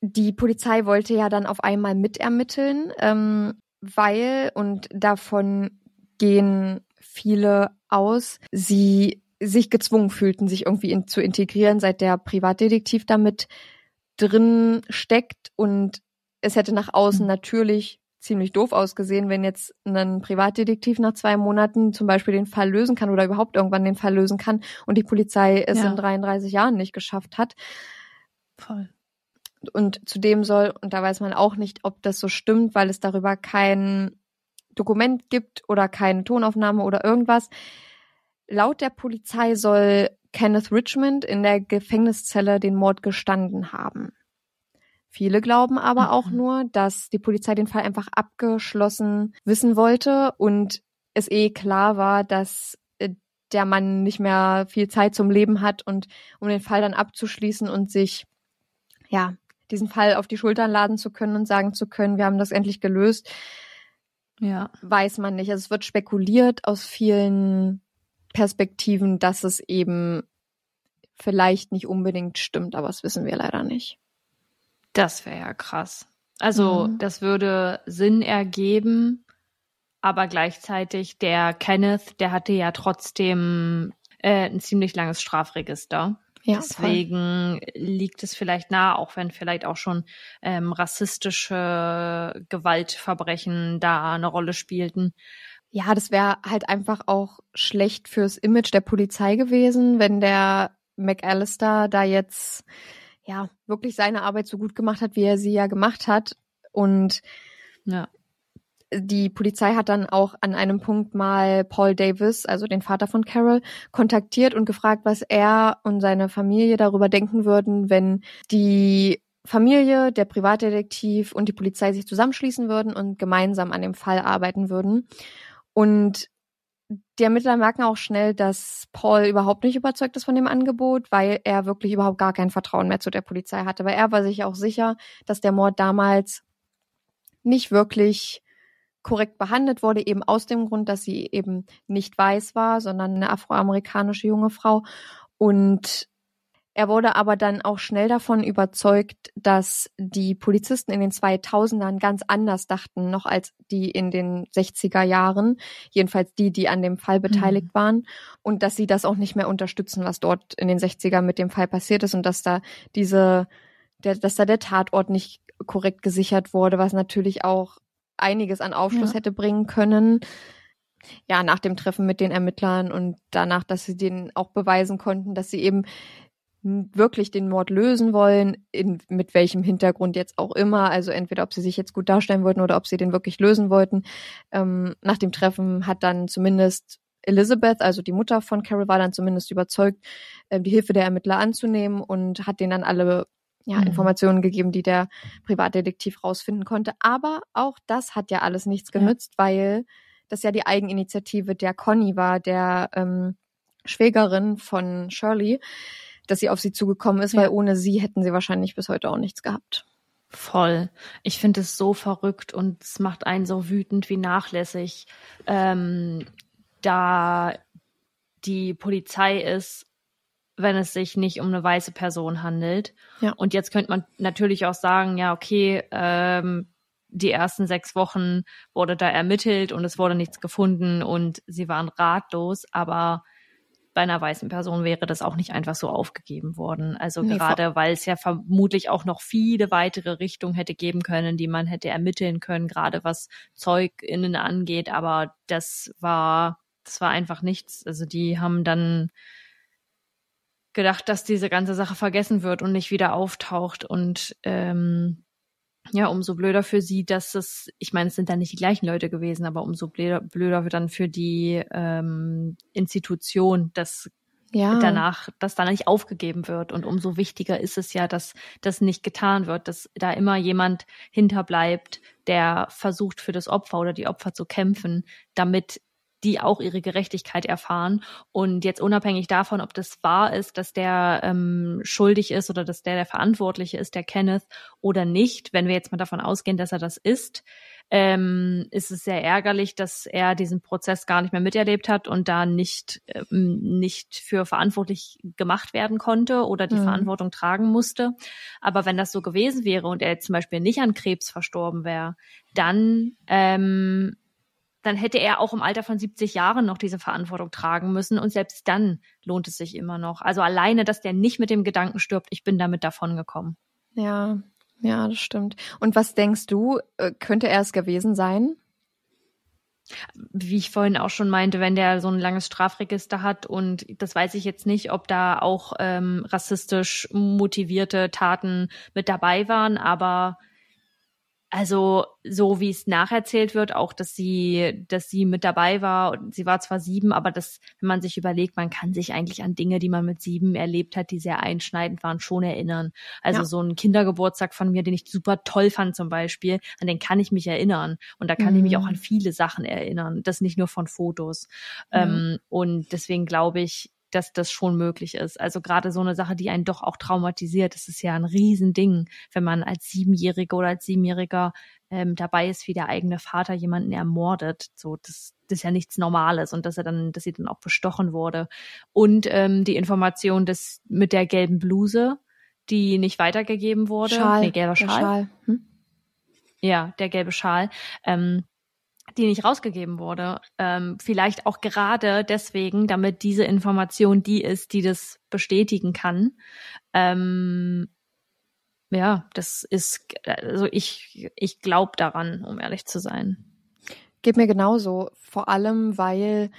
Die Polizei wollte ja dann auf einmal mitermitteln, ähm, weil, und davon gehen viele aus, sie sich gezwungen fühlten, sich irgendwie in, zu integrieren, seit der Privatdetektiv damit drin steckt und es hätte nach außen Mhm. natürlich ziemlich doof ausgesehen, wenn jetzt ein Privatdetektiv nach zwei Monaten zum Beispiel den Fall lösen kann oder überhaupt irgendwann den Fall lösen kann und die Polizei es Ja. in 33 Jahren nicht geschafft hat. Voll. Und zudem soll, und da weiß man auch nicht, ob das so stimmt, weil es darüber kein Dokument gibt oder keine Tonaufnahme oder irgendwas. Laut der Polizei soll Kenneth Richmond in der Gefängniszelle den Mord gestanden haben. Viele glauben aber auch Mhm. nur, dass die Polizei den Fall einfach abgeschlossen wissen wollte und es eh klar war, dass äh, der Mann nicht mehr viel Zeit zum Leben hat und um den Fall dann abzuschließen und sich, ja, diesen Fall auf die Schultern laden zu können und sagen zu können, wir haben das endlich gelöst, Ja. weiß man nicht. Also es wird spekuliert aus vielen Perspektiven, dass es eben vielleicht nicht unbedingt stimmt, aber das wissen wir leider nicht. Das wäre ja krass. Also, Mhm. das würde Sinn ergeben, aber gleichzeitig der Kenneth, der hatte ja trotzdem äh, ein ziemlich langes Strafregister. Ja, voll. Deswegen liegt es vielleicht nahe, auch wenn vielleicht auch schon ähm, rassistische Gewaltverbrechen da eine Rolle spielten. Ja, das wäre halt einfach auch schlecht fürs Image der Polizei gewesen, wenn der McAllister da jetzt ja wirklich seine Arbeit so gut gemacht hat, wie er sie ja gemacht hat. Und Ja. die Polizei hat dann auch an einem Punkt mal Paul Davis, also den Vater von Carol, kontaktiert und gefragt, was er und seine Familie darüber denken würden, wenn die Familie, der Privatdetektiv und die Polizei sich zusammenschließen würden und gemeinsam an dem Fall arbeiten würden. Und die Ermittler merken auch schnell, dass Paul überhaupt nicht überzeugt ist von dem Angebot, weil er wirklich überhaupt gar kein Vertrauen mehr zu der Polizei hatte. Weil er war sich auch sicher, dass der Mord damals nicht wirklich korrekt behandelt wurde, eben aus dem Grund, dass sie eben nicht weiß war, sondern eine afroamerikanische junge Frau. Und er wurde aber dann auch schnell davon überzeugt, dass die Polizisten in den 2000ern ganz anders dachten, noch als die in den 60er Jahren, jedenfalls die, die an dem Fall beteiligt waren, und dass sie das auch nicht mehr unterstützen, was dort in den 60ern mit dem Fall passiert ist und dass da diese, der, dass da der Tatort nicht korrekt gesichert wurde, was natürlich auch einiges an Aufschluss Ja. hätte bringen können. Ja, nach dem Treffen mit den Ermittlern und danach, dass sie denen auch beweisen konnten, dass sie eben wirklich den Mord lösen wollen, in, mit welchem Hintergrund jetzt auch immer. Also entweder ob sie sich jetzt gut darstellen wollten oder ob sie den wirklich lösen wollten. Ähm, nach dem Treffen hat dann zumindest Elizabeth, also die Mutter von Carol, war dann zumindest überzeugt, äh, die Hilfe der Ermittler anzunehmen und hat denen dann alle ja, Mhm. Informationen gegeben, die der Privatdetektiv rausfinden konnte. Aber auch das hat ja alles nichts Ja. genützt, weil das ja die Eigeninitiative der Conny war, der ähm, Schwägerin von Shirley, dass sie auf sie zugekommen ist, Ja. weil ohne sie hätten sie wahrscheinlich bis heute auch nichts gehabt. Voll. Ich finde es so verrückt und es macht einen so wütend, wie nachlässig ähm, da die Polizei ist, wenn es sich nicht um eine weiße Person handelt. Ja. Und jetzt könnte man natürlich auch sagen, ja, okay, ähm, die ersten sechs Wochen wurde da ermittelt und es wurde nichts gefunden und sie waren ratlos, aber bei einer weißen Person wäre das auch nicht einfach so aufgegeben worden. Also Nee, gerade, weil es ja vermutlich auch noch viele weitere Richtungen hätte geben können, die man hätte ermitteln können, gerade was ZeugInnen angeht. Aber das war, das war einfach nichts. Also die haben dann gedacht, dass diese ganze Sache vergessen wird und nicht wieder auftaucht. Und ähm, ja, umso blöder für sie, dass es, ich meine, es sind dann nicht die gleichen Leute gewesen, aber umso blöder, blöder dann für die ähm, Institution, dass Ja. danach, dass da nicht aufgegeben wird. Und umso wichtiger ist es ja, dass das nicht getan wird, dass da immer jemand hinterbleibt, der versucht, für das Opfer oder die Opfer zu kämpfen, damit die auch ihre Gerechtigkeit erfahren. Und jetzt unabhängig davon, ob das wahr ist, dass der ähm, schuldig ist oder dass der der Verantwortliche ist, der Kenneth, oder nicht, wenn wir jetzt mal davon ausgehen, dass er das ist, ähm, ist es sehr ärgerlich, dass er diesen Prozess gar nicht mehr miterlebt hat und da nicht, ähm, nicht für verantwortlich gemacht werden konnte oder die Mhm. Verantwortung tragen musste. Aber wenn das so gewesen wäre und er jetzt zum Beispiel nicht an Krebs verstorben wäre, dann ähm, dann hätte er auch im Alter von 70 Jahren noch diese Verantwortung tragen müssen und selbst dann lohnt es sich immer noch. Also alleine, dass der nicht mit dem Gedanken stirbt, ich bin damit davongekommen. Ja, ja, das stimmt. Und was denkst du, äh, könnte er es gewesen sein? Wie ich vorhin auch schon meinte, wenn der so ein langes Strafregister hat und das weiß ich jetzt nicht, ob da auch ähm, rassistisch motivierte Taten mit dabei waren, aber also so wie es nacherzählt wird, auch dass sie, dass sie mit dabei war und sie war zwar sieben, aber das, wenn man sich überlegt, man kann sich eigentlich an Dinge, die man mit sieben erlebt hat, die sehr einschneidend waren, schon erinnern. Also Ja. so ein Kindergeburtstag von mir, den ich super toll fand zum Beispiel, an den kann ich mich erinnern und da kann ich mich Mhm. auch an viele Sachen erinnern, das nicht nur von Fotos. Ja. Ähm, und deswegen glaube ich, dass das schon möglich ist. Also gerade so eine Sache, die einen doch auch traumatisiert, das ist ja ein Riesending, wenn man als Siebenjährige oder als Siebenjähriger ähm, dabei ist, wie der eigene Vater jemanden ermordet. So, das, das ist ja nichts Normales und dass er dann, dass sie dann auch bestochen wurde. Und ähm, die Information, dass mit der gelben Bluse, die nicht weitergegeben wurde, Schal. nee, gelber der Schal, Schal. Hm? ja, der gelbe Schal, ähm, die nicht rausgegeben wurde. Ähm, vielleicht auch gerade deswegen, damit diese Information die ist, die das bestätigen kann. Ähm, ja, das ist, also ich, ich glaube daran, um ehrlich zu sein. Geht mir genauso. Vor allem, weil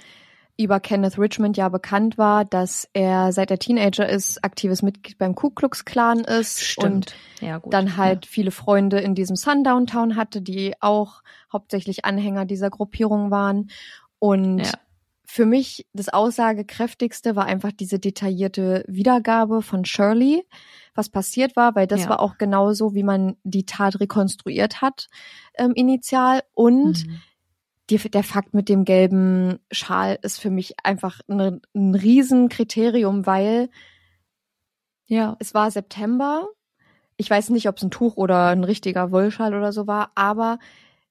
über Kenneth Richmond ja bekannt war, dass er seit er Teenager ist, aktives Mitglied beim Ku Klux Klan ist und ja, gut. dann halt viele Freunde in diesem Sundown Town hatte, die auch hauptsächlich Anhänger dieser Gruppierung waren. Und Ja. für mich das Aussagekräftigste war einfach diese detaillierte Wiedergabe von Shirley, was passiert war, weil das Ja. war auch genauso, wie man die Tat rekonstruiert hat ähm, initial. Und Mhm. Die, der Fakt mit dem gelben Schal ist für mich einfach ne, ein Riesenkriterium, weil Ja. es war September. Ich weiß nicht, ob es ein Tuch oder ein richtiger Wollschal oder so war, aber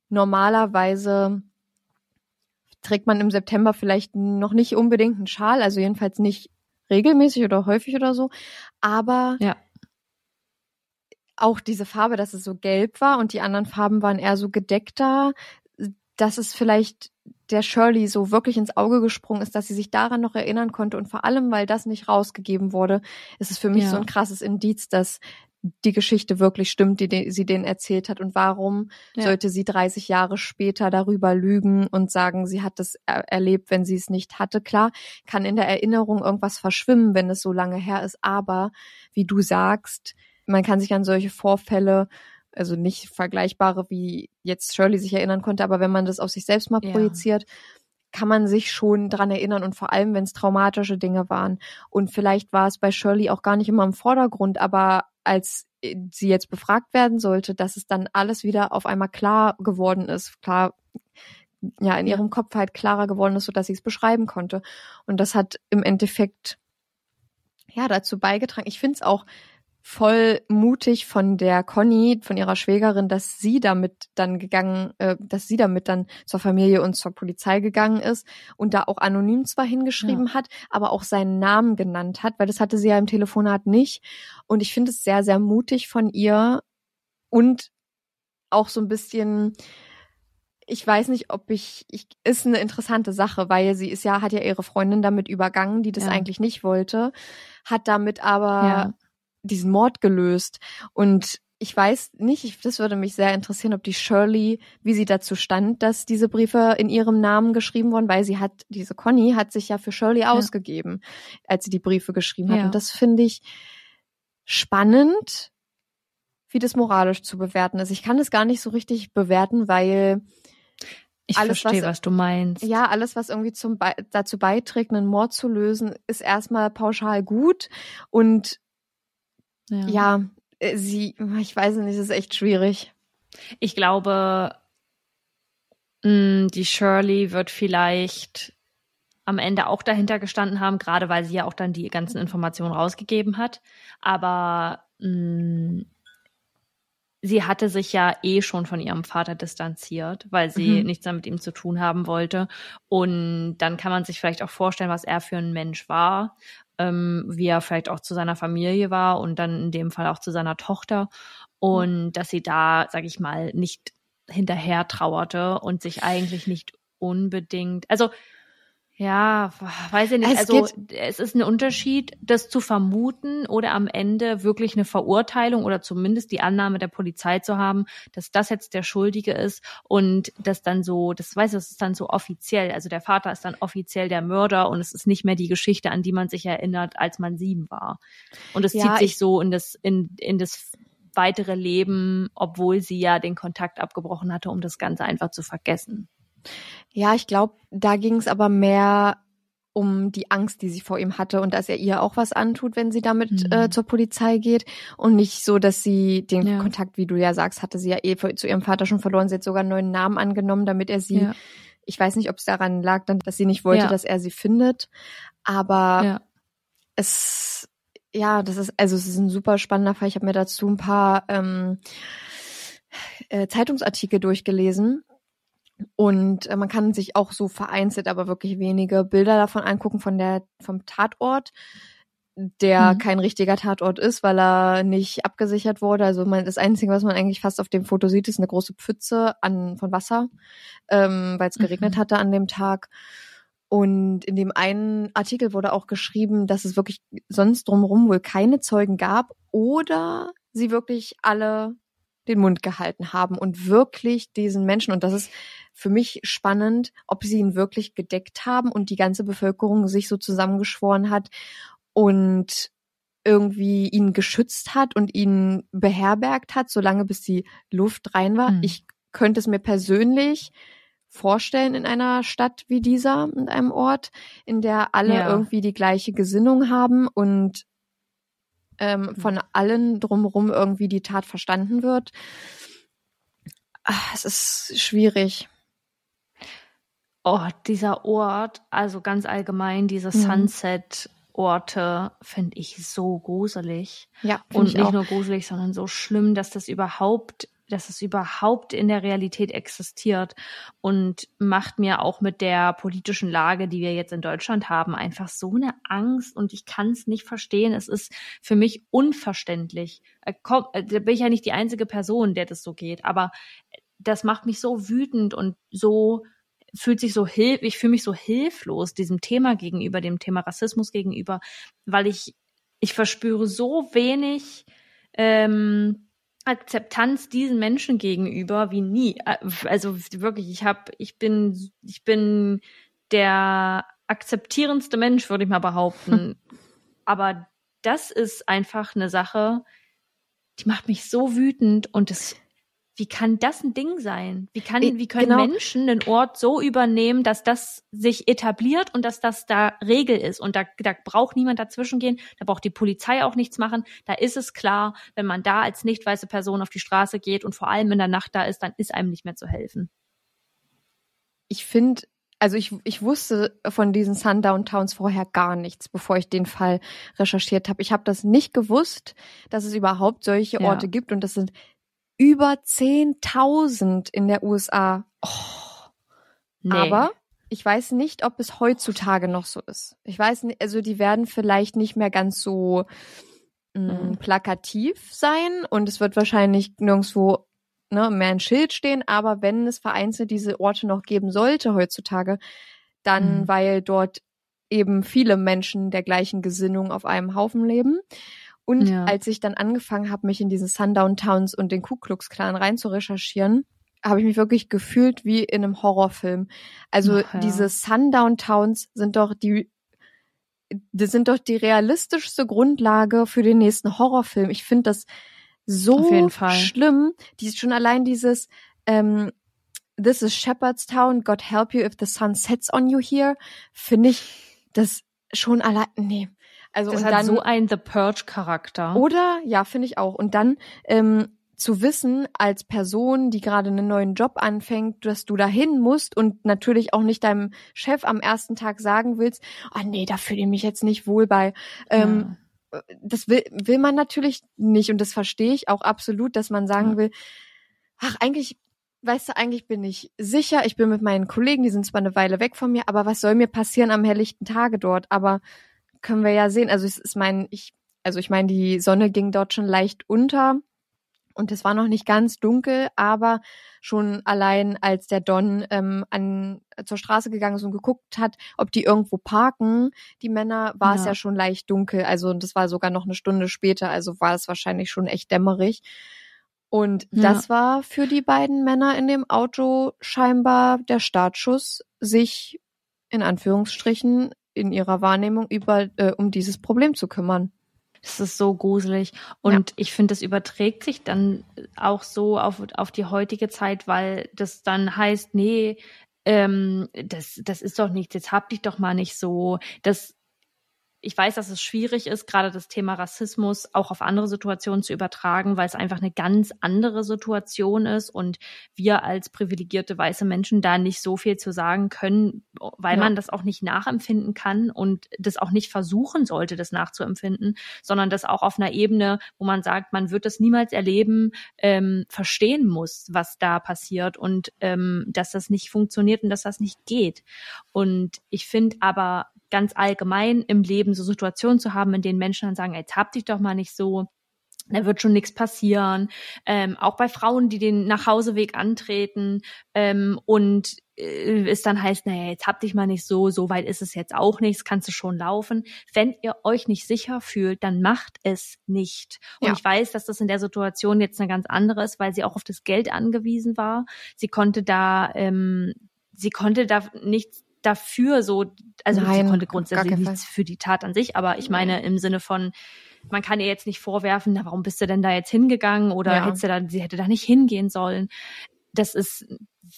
normalerweise trägt man im September vielleicht noch nicht unbedingt einen Schal, also jedenfalls nicht regelmäßig oder häufig oder so, aber Ja. auch diese Farbe, dass es so gelb war und die anderen Farben waren eher so gedeckter, dass es vielleicht der Shirley so wirklich ins Auge gesprungen ist, dass sie sich daran noch erinnern konnte und vor allem, weil das nicht rausgegeben wurde, ist es für mich Ja. so ein krasses Indiz, dass die Geschichte wirklich stimmt, die, die sie denen erzählt hat und warum Ja. sollte sie 30 Jahre später darüber lügen und sagen, sie hat es er erlebt, wenn sie es nicht hatte. Klar, kann in der Erinnerung irgendwas verschwimmen, wenn es so lange her ist, aber wie du sagst, man kann sich an solche Vorfälle, also nicht vergleichbare, wie jetzt Shirley sich erinnern konnte, aber wenn man das auf sich selbst mal Ja. projiziert, kann man sich schon dran erinnern und vor allem, wenn es traumatische Dinge waren. Und vielleicht war es bei Shirley auch gar nicht immer im Vordergrund, aber als sie jetzt befragt werden sollte, dass es dann alles wieder auf einmal klar geworden ist, klar, ja, in ihrem Kopf halt klarer geworden ist, so dass sie es beschreiben konnte. Und das hat im Endeffekt ja dazu beigetragen. Ich finde es auch voll mutig von der Conny, von ihrer Schwägerin, dass sie damit dann gegangen, äh, dass sie damit dann zur Familie und zur Polizei gegangen ist und da auch anonym zwar hingeschrieben ja. hat, aber auch seinen Namen genannt hat, weil das hatte sie ja im Telefonat nicht. Und ich finde es sehr, sehr mutig von ihr und auch so ein bisschen, ich weiß nicht, ob ich, ich ist eine interessante Sache, weil sie ist ja, hat ja ihre Freundin damit übergangen, die das ja. eigentlich nicht wollte, hat damit aber ja diesen Mord gelöst. Und ich weiß nicht, ich, das würde mich sehr interessieren, ob die Shirley, wie sie dazu stand, dass diese Briefe in ihrem Namen geschrieben wurden, weil sie hat, diese Conny hat sich ja für Shirley ja. ausgegeben, als sie die Briefe geschrieben hat. Ja. Und das finde ich spannend, wie das moralisch zu bewerten ist. Ich kann das gar nicht so richtig bewerten, weil ich alles, verstehe, was, was, du meinst. Ja, alles, was irgendwie zum, dazu beiträgt, einen Mord zu lösen, ist erstmal pauschal gut und ja. ja, äh, sie, ich weiß nicht, es ist echt schwierig. Ich glaube, mm, die Shirley wird vielleicht am Ende auch dahinter gestanden haben, gerade weil sie ja auch dann die ganzen Informationen rausgegeben hat. Aber mh, mm, sie hatte sich ja eh schon von ihrem Vater distanziert, weil sie mhm. nichts mehr mit ihm zu tun haben wollte. Und dann kann man sich vielleicht auch vorstellen, was er für ein Mensch war ähm, wie er vielleicht auch zu seiner Familie war und dann in dem Fall auch zu seiner Tochter. Und mhm. dass sie da, sag ich mal, nicht hinterher trauerte und sich eigentlich nicht unbedingt, also ja, weiß ich nicht. Es also es ist ein Unterschied, das zu vermuten oder am Ende wirklich eine Verurteilung oder zumindest die Annahme der Polizei zu haben, dass das jetzt der Schuldige ist und das dann so, das weiß ich, das ist dann so offiziell. Also der Vater ist dann offiziell der Mörder und es ist nicht mehr die Geschichte, an die man sich erinnert, als man sieben war. Und es ja, zieht sich so in das, in, in das weitere Leben, obwohl sie ja den Kontakt abgebrochen hatte, um das Ganze einfach zu vergessen. Ja, ich glaube, da ging es aber mehr um die Angst, die sie vor ihm hatte und dass er ihr auch was antut, wenn sie damit mhm. äh, zur Polizei geht und nicht so, dass sie den ja. Kontakt, wie du ja sagst, hatte sie ja eh zu ihrem Vater schon verloren. Sie hat sogar einen neuen Namen angenommen, damit er sie, ja. ich weiß nicht, ob es daran lag, dann, dass sie nicht wollte, ja. dass er sie findet, aber es, ja, das ist, also es ist ein super spannender Fall. Ich habe mir dazu ein paar ähm, äh, Zeitungsartikel durchgelesen und äh, man kann sich auch so vereinzelt, aber wirklich wenige Bilder davon angucken von der, vom Tatort, der mhm. kein richtiger Tatort ist, weil er nicht abgesichert wurde. Also man, das Einzige, was man eigentlich fast auf dem Foto sieht, ist eine große Pfütze an, von Wasser, ähm, weil es geregnet mhm. hatte an dem Tag. Und in dem einen Artikel wurde auch geschrieben, dass es wirklich sonst drumherum wohl keine Zeugen gab oder sie wirklich alle den Mund gehalten haben und wirklich diesen Menschen, und das ist für mich spannend, ob sie ihn wirklich gedeckt haben und die ganze Bevölkerung sich so zusammengeschworen hat und irgendwie ihn geschützt hat und ihn beherbergt hat, solange bis die Luft rein war. Mhm. Ich könnte es mir persönlich vorstellen in einer Stadt wie dieser, in einem Ort, in der alle ja. irgendwie die gleiche Gesinnung haben und ähm, mhm. von allen drumherum irgendwie die Tat verstanden wird. Ach, es ist schwierig. Oh, dieser Ort, also ganz allgemein, diese mhm. Sunset-Orte, finde ich so gruselig. Ja, und nicht auch. nur gruselig, sondern so schlimm, dass das überhaupt dass es überhaupt in der Realität existiert und macht mir auch mit der politischen Lage, die wir jetzt in Deutschland haben, einfach so eine Angst und ich kann es nicht verstehen. Es ist für mich unverständlich. Äh, äh, da bin ich ja nicht die einzige Person, der das so geht, aber das macht mich so wütend und so fühlt sich so hilf ich fühle mich so hilflos diesem Thema gegenüber, dem Thema Rassismus gegenüber, weil ich ich verspüre so wenig ähm, Akzeptanz diesen Menschen gegenüber wie nie. Äh, also wirklich, ich habe, ich bin, ich bin der akzeptierendste Mensch, würde ich mal behaupten. Aber das ist einfach eine Sache, die macht mich so wütend und das wie kann das ein Ding sein? Wie kann, wie können genau. Menschen den Ort so übernehmen, dass das sich etabliert und dass das da Regel ist? Und da, da braucht niemand dazwischen gehen, da braucht die Polizei auch nichts machen. Da ist es klar, wenn man da als nicht weiße Person auf die Straße geht und vor allem in der Nacht da ist, dann ist einem nicht mehr zu helfen. ich finde, also ich, ich wusste von diesen Sundown Towns vorher gar nichts, bevor ich den Fall recherchiert habe. Ich habe das nicht gewusst, dass es überhaupt solche Ja. Orte gibt und das sind über 10.000 in der USA. Nee. Aber ich weiß nicht, ob es heutzutage noch so ist. Ich weiß nicht, also die werden vielleicht nicht mehr ganz so mh, Mhm. plakativ sein und es wird wahrscheinlich nirgendwo ne, mehr ein Schild stehen, aber wenn es vereinzelt diese Orte noch geben sollte heutzutage, dann Mhm. weil dort eben viele Menschen der gleichen Gesinnung auf einem Haufen leben. Und Ja. als ich dann angefangen habe, mich in diese Sundown Towns und den Ku Klux Klan rein zu recherchieren, habe ich mich wirklich gefühlt wie in einem Horrorfilm. Also Ach, ja. diese Sundown Towns sind doch die das sind doch die realistischste Grundlage für den nächsten Horrorfilm. Ich finde das so schlimm. Die schon allein dieses ähm, This is Shepherdstown, God help you if the sun sets on you here, finde ich das schon allein. Nee. Also das und hat dann so einen The Purge-Charakter. oder, ja, finde ich auch. Und dann ähm, zu wissen, als Person, die gerade einen neuen Job anfängt, dass du dahin musst und natürlich auch nicht deinem Chef am ersten Tag sagen willst, oh nee, da fühle ich mich jetzt nicht wohl bei. Ähm, Das will, will man natürlich nicht und das verstehe ich auch absolut, dass man sagen Ja. will, ach, eigentlich, weißt du, eigentlich bin ich sicher, ich bin mit meinen Kollegen, die sind zwar eine Weile weg von mir, aber was soll mir passieren am helllichten Tage dort? Aber können wir ja sehen. Also es ist mein, ich, also ich meine, die Sonne ging dort schon leicht unter und es war noch nicht ganz dunkel, aber schon allein als der Don ähm, an zur Straße gegangen ist und geguckt hat, ob die irgendwo parken, die Männer, war es Ja. ja schon leicht dunkel. Also und das war sogar noch eine Stunde später, also war es wahrscheinlich schon echt dämmerig. Und Ja. das war für die beiden Männer in dem Auto scheinbar der Startschuss, sich in Anführungsstrichen in ihrer Wahrnehmung über äh, um dieses Problem zu kümmern. Das ist so gruselig. Und ich finde, das überträgt sich dann auch so auf, auf die heutige Zeit, weil das dann heißt, nee, ähm, das, das ist doch nichts, jetzt hab dich doch mal nicht so. Das, ich weiß, dass es schwierig ist, gerade das Thema Rassismus auch auf andere Situationen zu übertragen, weil es einfach eine ganz andere Situation ist und wir als privilegierte weiße Menschen da nicht so viel zu sagen können, weil Ja. man das auch nicht nachempfinden kann und das auch nicht versuchen sollte, das nachzuempfinden, sondern das auch auf einer Ebene, wo man sagt, man wird das niemals erleben, ähm, verstehen muss, was da passiert und ähm, dass das nicht funktioniert und dass das nicht geht. Und ich finde aber ganz allgemein im Leben so Situationen zu haben, in denen Menschen dann sagen, jetzt hab dich doch mal nicht so, da wird schon nichts passieren. Ähm, auch bei Frauen, die den Nachhauseweg antreten ähm, und äh, es dann heißt, naja, jetzt hab dich mal nicht so, so weit ist es jetzt auch nicht, das kannst du schon laufen. Wenn ihr euch nicht sicher fühlt, dann macht es nicht. Und Ja. ich weiß, dass das in der Situation jetzt eine ganz andere ist, weil sie auch auf das Geld angewiesen war. Sie konnte da, ähm, sie konnte da nichts dafür so, also Nein, sie konnte grundsätzlich nichts für die Tat an sich, aber ich meine im Sinne von, man kann ihr jetzt nicht vorwerfen, na, warum bist du denn da jetzt hingegangen oder Ja. hättest du da, sie hätte da nicht hingehen sollen. Das ist,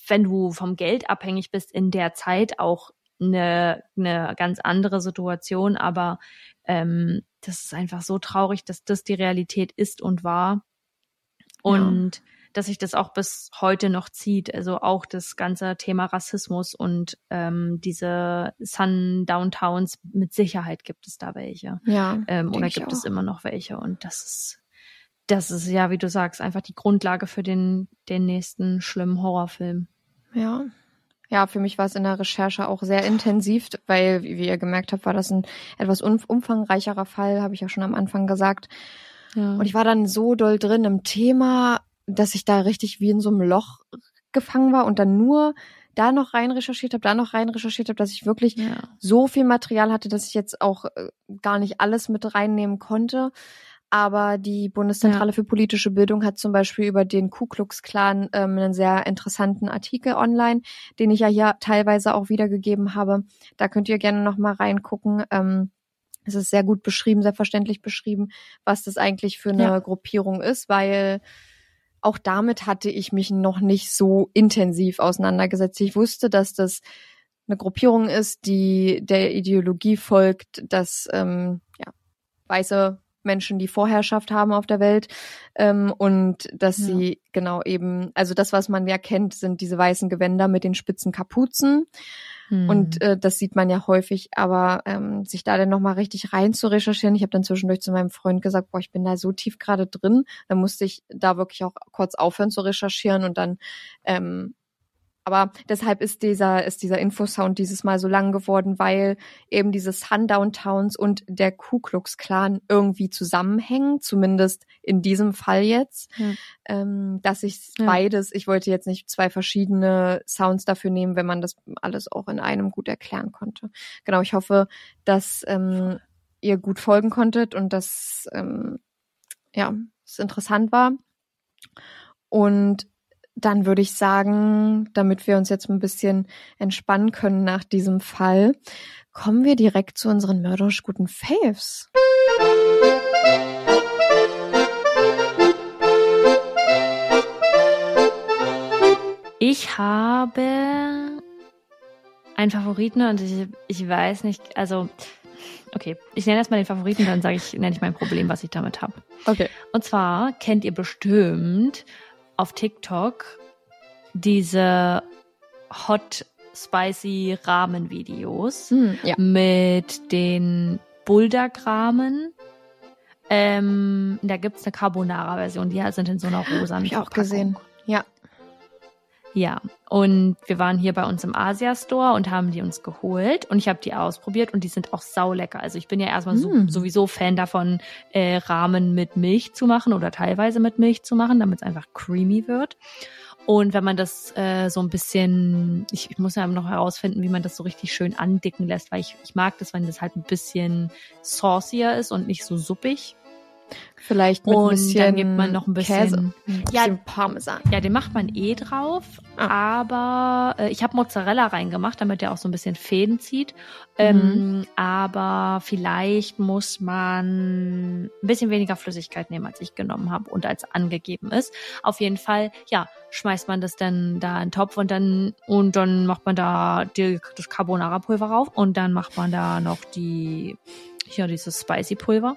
wenn du vom Geld abhängig bist in der Zeit auch eine, eine ganz andere Situation, aber ähm, das ist einfach so traurig, dass das die Realität ist und war. Und dass sich das auch bis heute noch zieht. Also auch das ganze Thema Rassismus und ähm, diese Sun-Downtowns, mit Sicherheit gibt es da welche. Ja. Ähm, oder gibt es auch. immer noch welche? Und das ist, das ist ja, wie du sagst, einfach die Grundlage für den, den nächsten schlimmen Horrorfilm. Ja. Ja, für mich war es in der Recherche auch sehr intensiv, weil, wie ihr gemerkt habt, war das ein etwas um- umfangreicherer Fall, habe ich ja schon am Anfang gesagt. Ja. Und ich war dann so doll drin im Thema, dass ich da richtig wie in so einem Loch gefangen war und dann nur da noch rein recherchiert habe, da noch rein recherchiert habe, dass ich wirklich ja. so viel Material hatte, dass ich jetzt auch äh, gar nicht alles mit reinnehmen konnte. Aber die Bundeszentrale für politische Bildung hat zum Beispiel über den Ku Klux Klan ähm, einen sehr interessanten Artikel online, den ich ja hier teilweise auch wiedergegeben habe. Da könnt ihr gerne noch mal reingucken. Ähm, es ist sehr gut beschrieben, sehr verständlich beschrieben, was das eigentlich für eine Ja. Gruppierung ist, weil auch damit hatte ich mich noch nicht so intensiv auseinandergesetzt. Ich wusste, dass das eine Gruppierung ist, die der Ideologie folgt, dass ähm, ja, weiße Menschen die Vorherrschaft haben auf der Welt ähm, und dass Ja. sie genau eben, also das, was man ja kennt, sind diese weißen Gewänder mit den spitzen Kapuzen Hm. und äh, das sieht man ja häufig, aber ähm, sich da dann nochmal richtig rein zu recherchieren, ich habe dann zwischendurch zu meinem Freund gesagt, boah, ich bin da so tief gerade drin, dann musste ich da wirklich auch kurz aufhören zu recherchieren und dann ähm, aber deshalb ist dieser, ist dieser Infosound dieses Mal so lang geworden, weil eben diese Sundown Towns und der Ku Klux Klan irgendwie zusammenhängen, zumindest in diesem Fall jetzt. Ja. Ähm, dass ich Ja. beides, ich wollte jetzt nicht zwei verschiedene Sounds dafür nehmen, wenn man das alles auch in einem gut erklären konnte. Genau, ich hoffe, dass ähm, ihr gut folgen konntet und dass ähm, ja, es interessant war. Und dann würde ich sagen, damit wir uns jetzt ein bisschen entspannen können nach diesem Fall, kommen wir direkt zu unseren mörderisch guten Faves. Ich habe einen Favoriten und ich, ich weiß nicht, also okay, ich nenne erstmal den Favoriten, dann sage ich, nenne ich mein Problem, was ich damit habe. Okay. Und zwar kennt ihr bestimmt auf TikTok diese Hot Spicy Ramen Videos Hm, ja. mit den Bulldog-Ramen. Ähm, da gibt's eine Carbonara-Version, die sind in so einer rosa Hab ich auch gesehen. Ja. Und wir waren hier bei uns im Asia-Store und haben die uns geholt und ich habe die ausprobiert und die sind auch saulecker. Also ich bin ja erstmal so, Mm. sowieso Fan davon, äh, Ramen mit Milch zu machen oder teilweise mit Milch zu machen, damit es einfach creamy wird. Und wenn man das äh, so ein bisschen, ich, ich muss ja noch herausfinden, wie man das so richtig schön andicken lässt, weil ich, ich mag das, wenn das halt ein bisschen saucier ist und nicht so suppig. Vielleicht mit Und ein dann bisschen gibt man noch ein bisschen- Käse, ein Ja. bisschen Parmesan. Ja, den macht man eh drauf, Ah. aber äh, ich habe Mozzarella reingemacht, damit der auch so ein bisschen Fäden zieht. Ähm, aber vielleicht muss man ein bisschen weniger Flüssigkeit nehmen, als ich genommen habe und als angegeben ist. Auf jeden Fall, ja, schmeißt man das dann da in den Topf und dann und dann macht man da die, das Carbonara-Pulver rauf und dann macht man da noch die hier dieses Spicy-Pulver.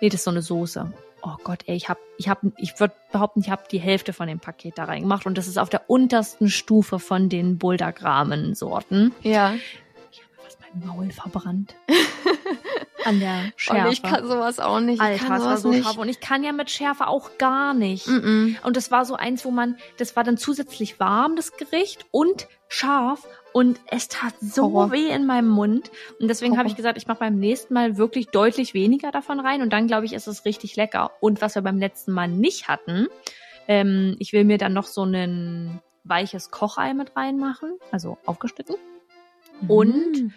Nee, das ist so eine Soße. Oh Gott, ey, ich hab, ich hab, ich würde behaupten, ich habe die Hälfte von dem Paket da reingemacht und das ist auf der untersten Stufe von den Bulldog-Ramen-Sorten. Ja. Ich habe fast mein Maul verbrannt. An der Schärfe. Und ich kann sowas auch nicht. ich Alter, kann das war sowas so nicht. scharf und ich kann ja mit Schärfe auch gar nicht. Mm-mm. Und das war so eins, wo man, das war dann zusätzlich warm, das Gericht, und scharf. Und es tat so Horror. weh in meinem Mund. Und deswegen habe ich gesagt, ich mache beim nächsten Mal wirklich deutlich weniger davon rein. Und dann, glaube ich, ist es richtig lecker. Und was wir beim letzten Mal nicht hatten, ähm, ich will mir dann noch so ein weiches Kochei mit reinmachen, also aufgeschnitten. Und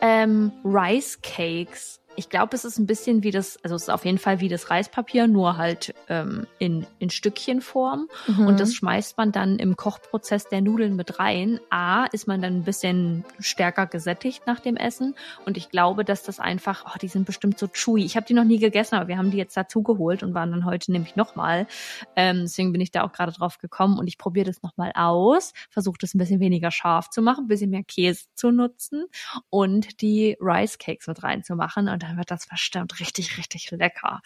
ähm, Rice Cakes. Ich glaube, es ist ein bisschen wie das, also es ist auf jeden Fall wie das Reispapier, nur halt ähm, in, in Stückchenform. Mhm. Und das schmeißt man dann im Kochprozess der Nudeln mit rein. A, ist man dann ein bisschen stärker gesättigt nach dem Essen. Und ich glaube, dass das einfach, oh, die sind bestimmt so chewy. Ich habe die noch nie gegessen, aber wir haben die jetzt dazu geholt und waren dann heute nämlich nochmal. Ähm, deswegen bin ich da auch gerade drauf gekommen und ich probiere das nochmal aus. Versuche das ein bisschen weniger scharf zu machen, ein bisschen mehr Käse zu nutzen und die Rice Cakes mit reinzumachen. Und dann wird das bestimmt richtig, richtig lecker.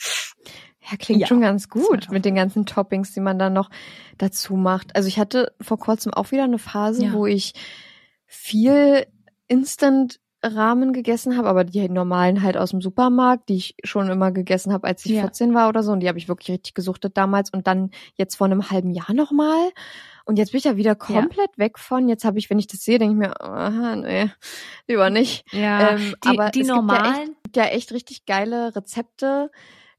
Ja, klingt Ja, schon ganz gut mit den ganzen Toppings, die man dann noch dazu macht. Also ich hatte vor kurzem auch wieder eine Phase, Ja. wo ich viel Instant Ramen gegessen habe, aber die normalen halt aus dem Supermarkt, die ich schon immer gegessen habe, als ich Ja. 14 war oder so. Und die habe ich wirklich richtig gesuchtet damals. Und dann jetzt vor einem halben Jahr nochmal. Und jetzt bin ich ja wieder komplett weg von. Jetzt habe ich, wenn ich das sehe, denke ich mir, aha, nee, lieber nicht. Ja, Ähm, die, aber die ja normalen, gibt ja echt richtig geile Rezepte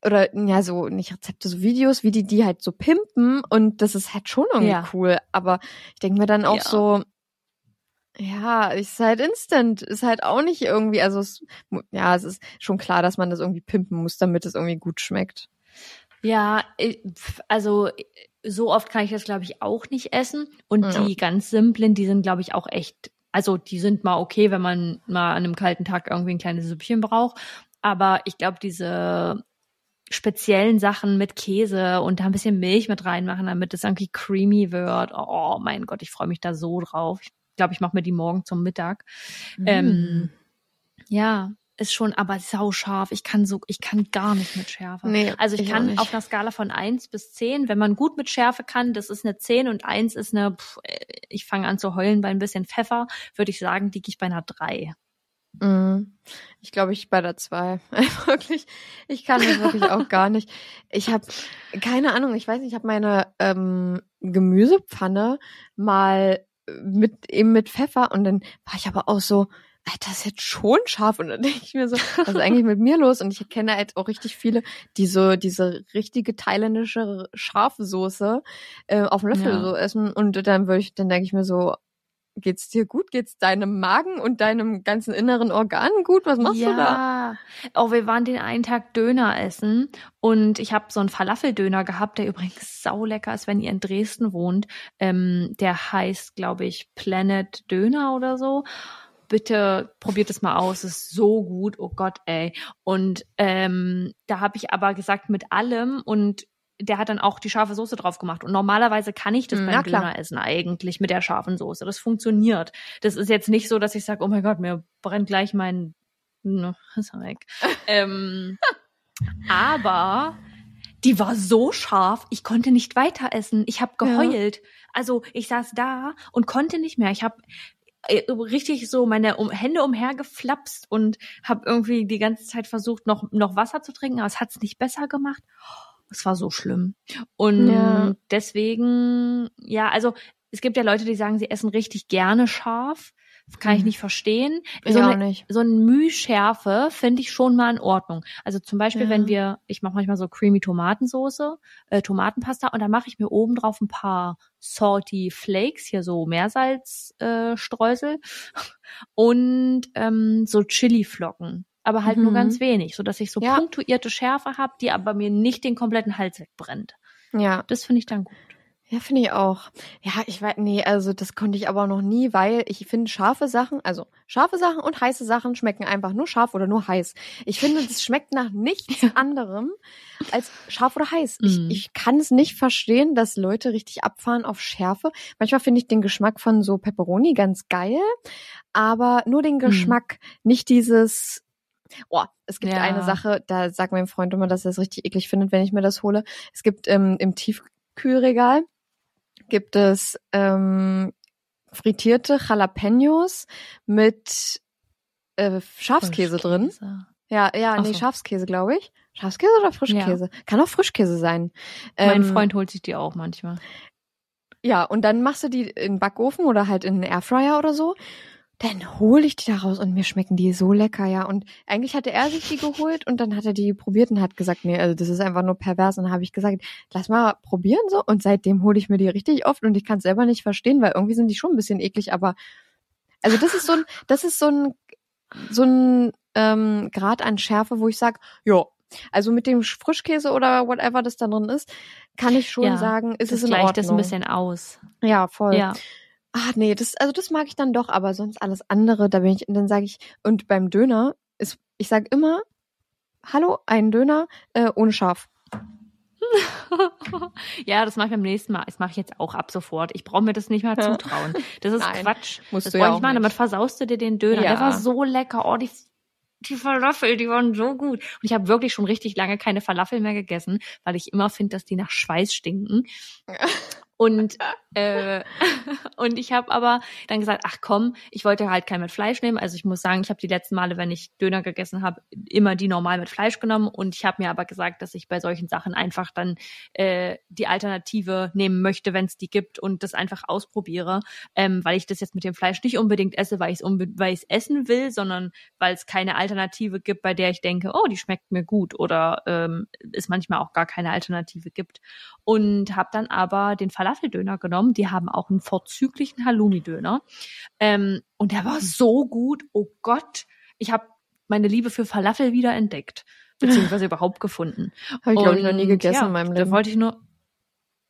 oder ja so nicht Rezepte, so Videos, wie die die halt so pimpen und das ist halt schon irgendwie Ja. cool. Aber ich denke mir dann auch Ja. so, ja, ist halt instant, ist halt auch nicht irgendwie, also es, ja, es ist schon klar, dass man das irgendwie pimpen muss, damit es irgendwie gut schmeckt. Ja, also so oft kann ich das, glaube ich, auch nicht essen. Und Ja. die ganz simplen, die sind, glaube ich, auch echt, also die sind mal okay, wenn man mal an einem kalten Tag irgendwie ein kleines Süppchen braucht. Aber ich glaube, diese speziellen Sachen mit Käse und da ein bisschen Milch mit reinmachen, damit es irgendwie creamy wird. Oh mein Gott, ich freue mich da so drauf. Ich glaube, ich mache mir die morgen zum Mittag. Mm. Ähm, ja, ist schon aber sauscharf. Ich kann so, ich kann gar nicht mit Schärfe. Nee, also ich, ich auch kann auf einer Skala von eins bis zehn, wenn man gut mit Schärfe kann, das ist eine zehn und eins ist eine, pff, ich fange an zu heulen bei ein bisschen Pfeffer, würde ich sagen, liege ich bei einer drei. Mhm. Ich glaube, ich bei der zwei. wirklich, ich kann das wirklich auch gar nicht. Ich habe keine Ahnung, ich weiß nicht, ich habe meine ähm, Gemüsepfanne mal mit eben mit Pfeffer und dann war ich aber auch so, Alter, das ist jetzt schon scharf und dann denke ich mir so, was ist eigentlich mit mir los? Und ich kenne halt auch richtig viele, die so diese richtige thailändische scharfe Soße äh, auf dem Löffel Ja. so essen und dann würde ich, dann denke ich mir so, geht's dir gut? Geht's deinem Magen und deinem ganzen inneren Organen gut? Was machst ja. du da? Oh, wir waren den einen Tag Döner essen und ich habe so einen Falafeldöner gehabt, der übrigens saulecker ist, wenn ihr in Dresden wohnt. Ähm, der heißt, glaube ich, Planet Döner oder so. Bitte probiert es mal aus, es ist so gut, oh Gott, ey. Und ähm, da habe ich aber gesagt, mit allem und der hat dann auch die scharfe Soße drauf gemacht. Und normalerweise kann ich das Mm, beim klar. Döner essen eigentlich mit der scharfen Soße. Das funktioniert. Das ist jetzt nicht so, dass ich sage, oh mein Gott, mir brennt gleich mein Ne, ist er weg. ähm, aber die war so scharf, ich konnte nicht weiter essen. Ich habe Ja. geheult. Also ich saß da und konnte nicht mehr. Ich habe richtig so meine Hände umhergeflapst und habe irgendwie die ganze Zeit versucht, noch, noch Wasser zu trinken, aber es hat's nicht besser gemacht. Es war so schlimm. Und Ja. deswegen, ja, also es gibt ja Leute, die sagen, sie essen richtig gerne scharf. Das kann ich Mhm. nicht verstehen. Ich so eine, nicht. so ein Mühschärfe finde ich schon mal in Ordnung. Also zum Beispiel, Ja. wenn wir, ich mache manchmal so creamy Tomatensoße, äh, Tomatenpasta und dann mache ich mir oben drauf ein paar salty Flakes, hier so Meersalzstreusel äh, Streusel und ähm, so Chili-Flocken. Aber halt nur Mhm. ganz wenig, so dass ich so Ja. punktuierte Schärfe habe, die aber mir nicht den kompletten Hals wegbrennt. Ja, Das finde ich dann gut. Ja, finde ich auch. Ja, ich weiß, nee, also das konnte ich aber noch nie, weil ich finde scharfe Sachen, also scharfe Sachen und heiße Sachen schmecken einfach nur scharf oder nur heiß. Ich finde, das schmeckt nach nichts anderem als scharf oder heiß. Ich, Mhm. ich kann es nicht verstehen, dass Leute richtig abfahren auf Schärfe. Manchmal finde ich den Geschmack von so Pepperoni ganz geil, aber nur den Geschmack, nicht dieses Oh, es gibt Ja. eine Sache, da sagt mein Freund immer, dass er es richtig eklig findet, wenn ich mir das hole. Es gibt ähm, im Tiefkühlregal gibt es ähm, frittierte Jalapenos mit äh, Schafskäse drin. Ja, ja, nee, so. Schafskäse, glaube ich. Schafskäse oder Frischkäse? Kann auch Frischkäse sein. Mein Ähm, Freund holt sich die auch manchmal. Ja, und dann machst du die in den Backofen oder halt in den Airfryer oder so. Dann hole ich die da raus und mir schmecken die so lecker, ja. Und eigentlich hatte er sich die geholt und dann hat er die probiert und hat gesagt, nee, also das ist einfach nur pervers. Und dann habe ich gesagt, lass mal probieren so. Und seitdem hole ich mir die richtig oft und ich kann es selber nicht verstehen, weil irgendwie sind die schon ein bisschen eklig, aber also das ist so ein, das ist so ein, so ein ähm, Grad an Schärfe, wo ich sag, ja, also mit dem Frischkäse oder whatever das da drin ist, kann ich schon Ja, sagen, ist das es in gleicht Ordnung. das ein bisschen aus. Ja, voll. Ja. Ah, nee, das, also das mag ich dann doch, aber sonst alles andere, da bin ich, dann sage ich, und beim Döner ist, ich sag immer, hallo, ein Döner äh, ohne Schaf. ja, das mache ich beim nächsten Mal. Das mache ich jetzt auch ab sofort. Ich brauche mir das nicht mehr Ja. zutrauen. Das ist Nein, Quatsch. musst das du brauche ja ich auch machen, nicht. damit versaust du dir den Döner. Ja. Der war so lecker. Oh, die, die Falafel, die waren so gut. Und ich habe wirklich schon richtig lange keine Falafel mehr gegessen, weil ich immer finde, dass die nach Schweiß stinken. Und, äh, und ich habe aber dann gesagt, ach komm, ich wollte halt kein mit Fleisch nehmen. Also ich muss sagen, ich habe die letzten Male, wenn ich Döner gegessen habe, immer die normal mit Fleisch genommen. Und ich habe mir aber gesagt, dass ich bei solchen Sachen einfach dann äh, die Alternative nehmen möchte, wenn es die gibt und das einfach ausprobiere, ähm, weil ich das jetzt mit dem Fleisch nicht unbedingt esse, weil ich es weil ich's essen will, sondern weil es keine Alternative gibt, bei der ich denke, oh, die schmeckt mir gut oder ähm, es manchmal auch gar keine Alternative gibt. Und habe dann aber den Falafeldöner genommen. Die haben auch einen vorzüglichen Halloumi-Döner. Ähm, und der war so gut. Oh Gott, ich habe meine Liebe für Falafel wieder entdeckt. Beziehungsweise überhaupt gefunden. Habe ich, glaube ich, noch nie gegessen ja, in meinem Da Leben. wollte ich nur.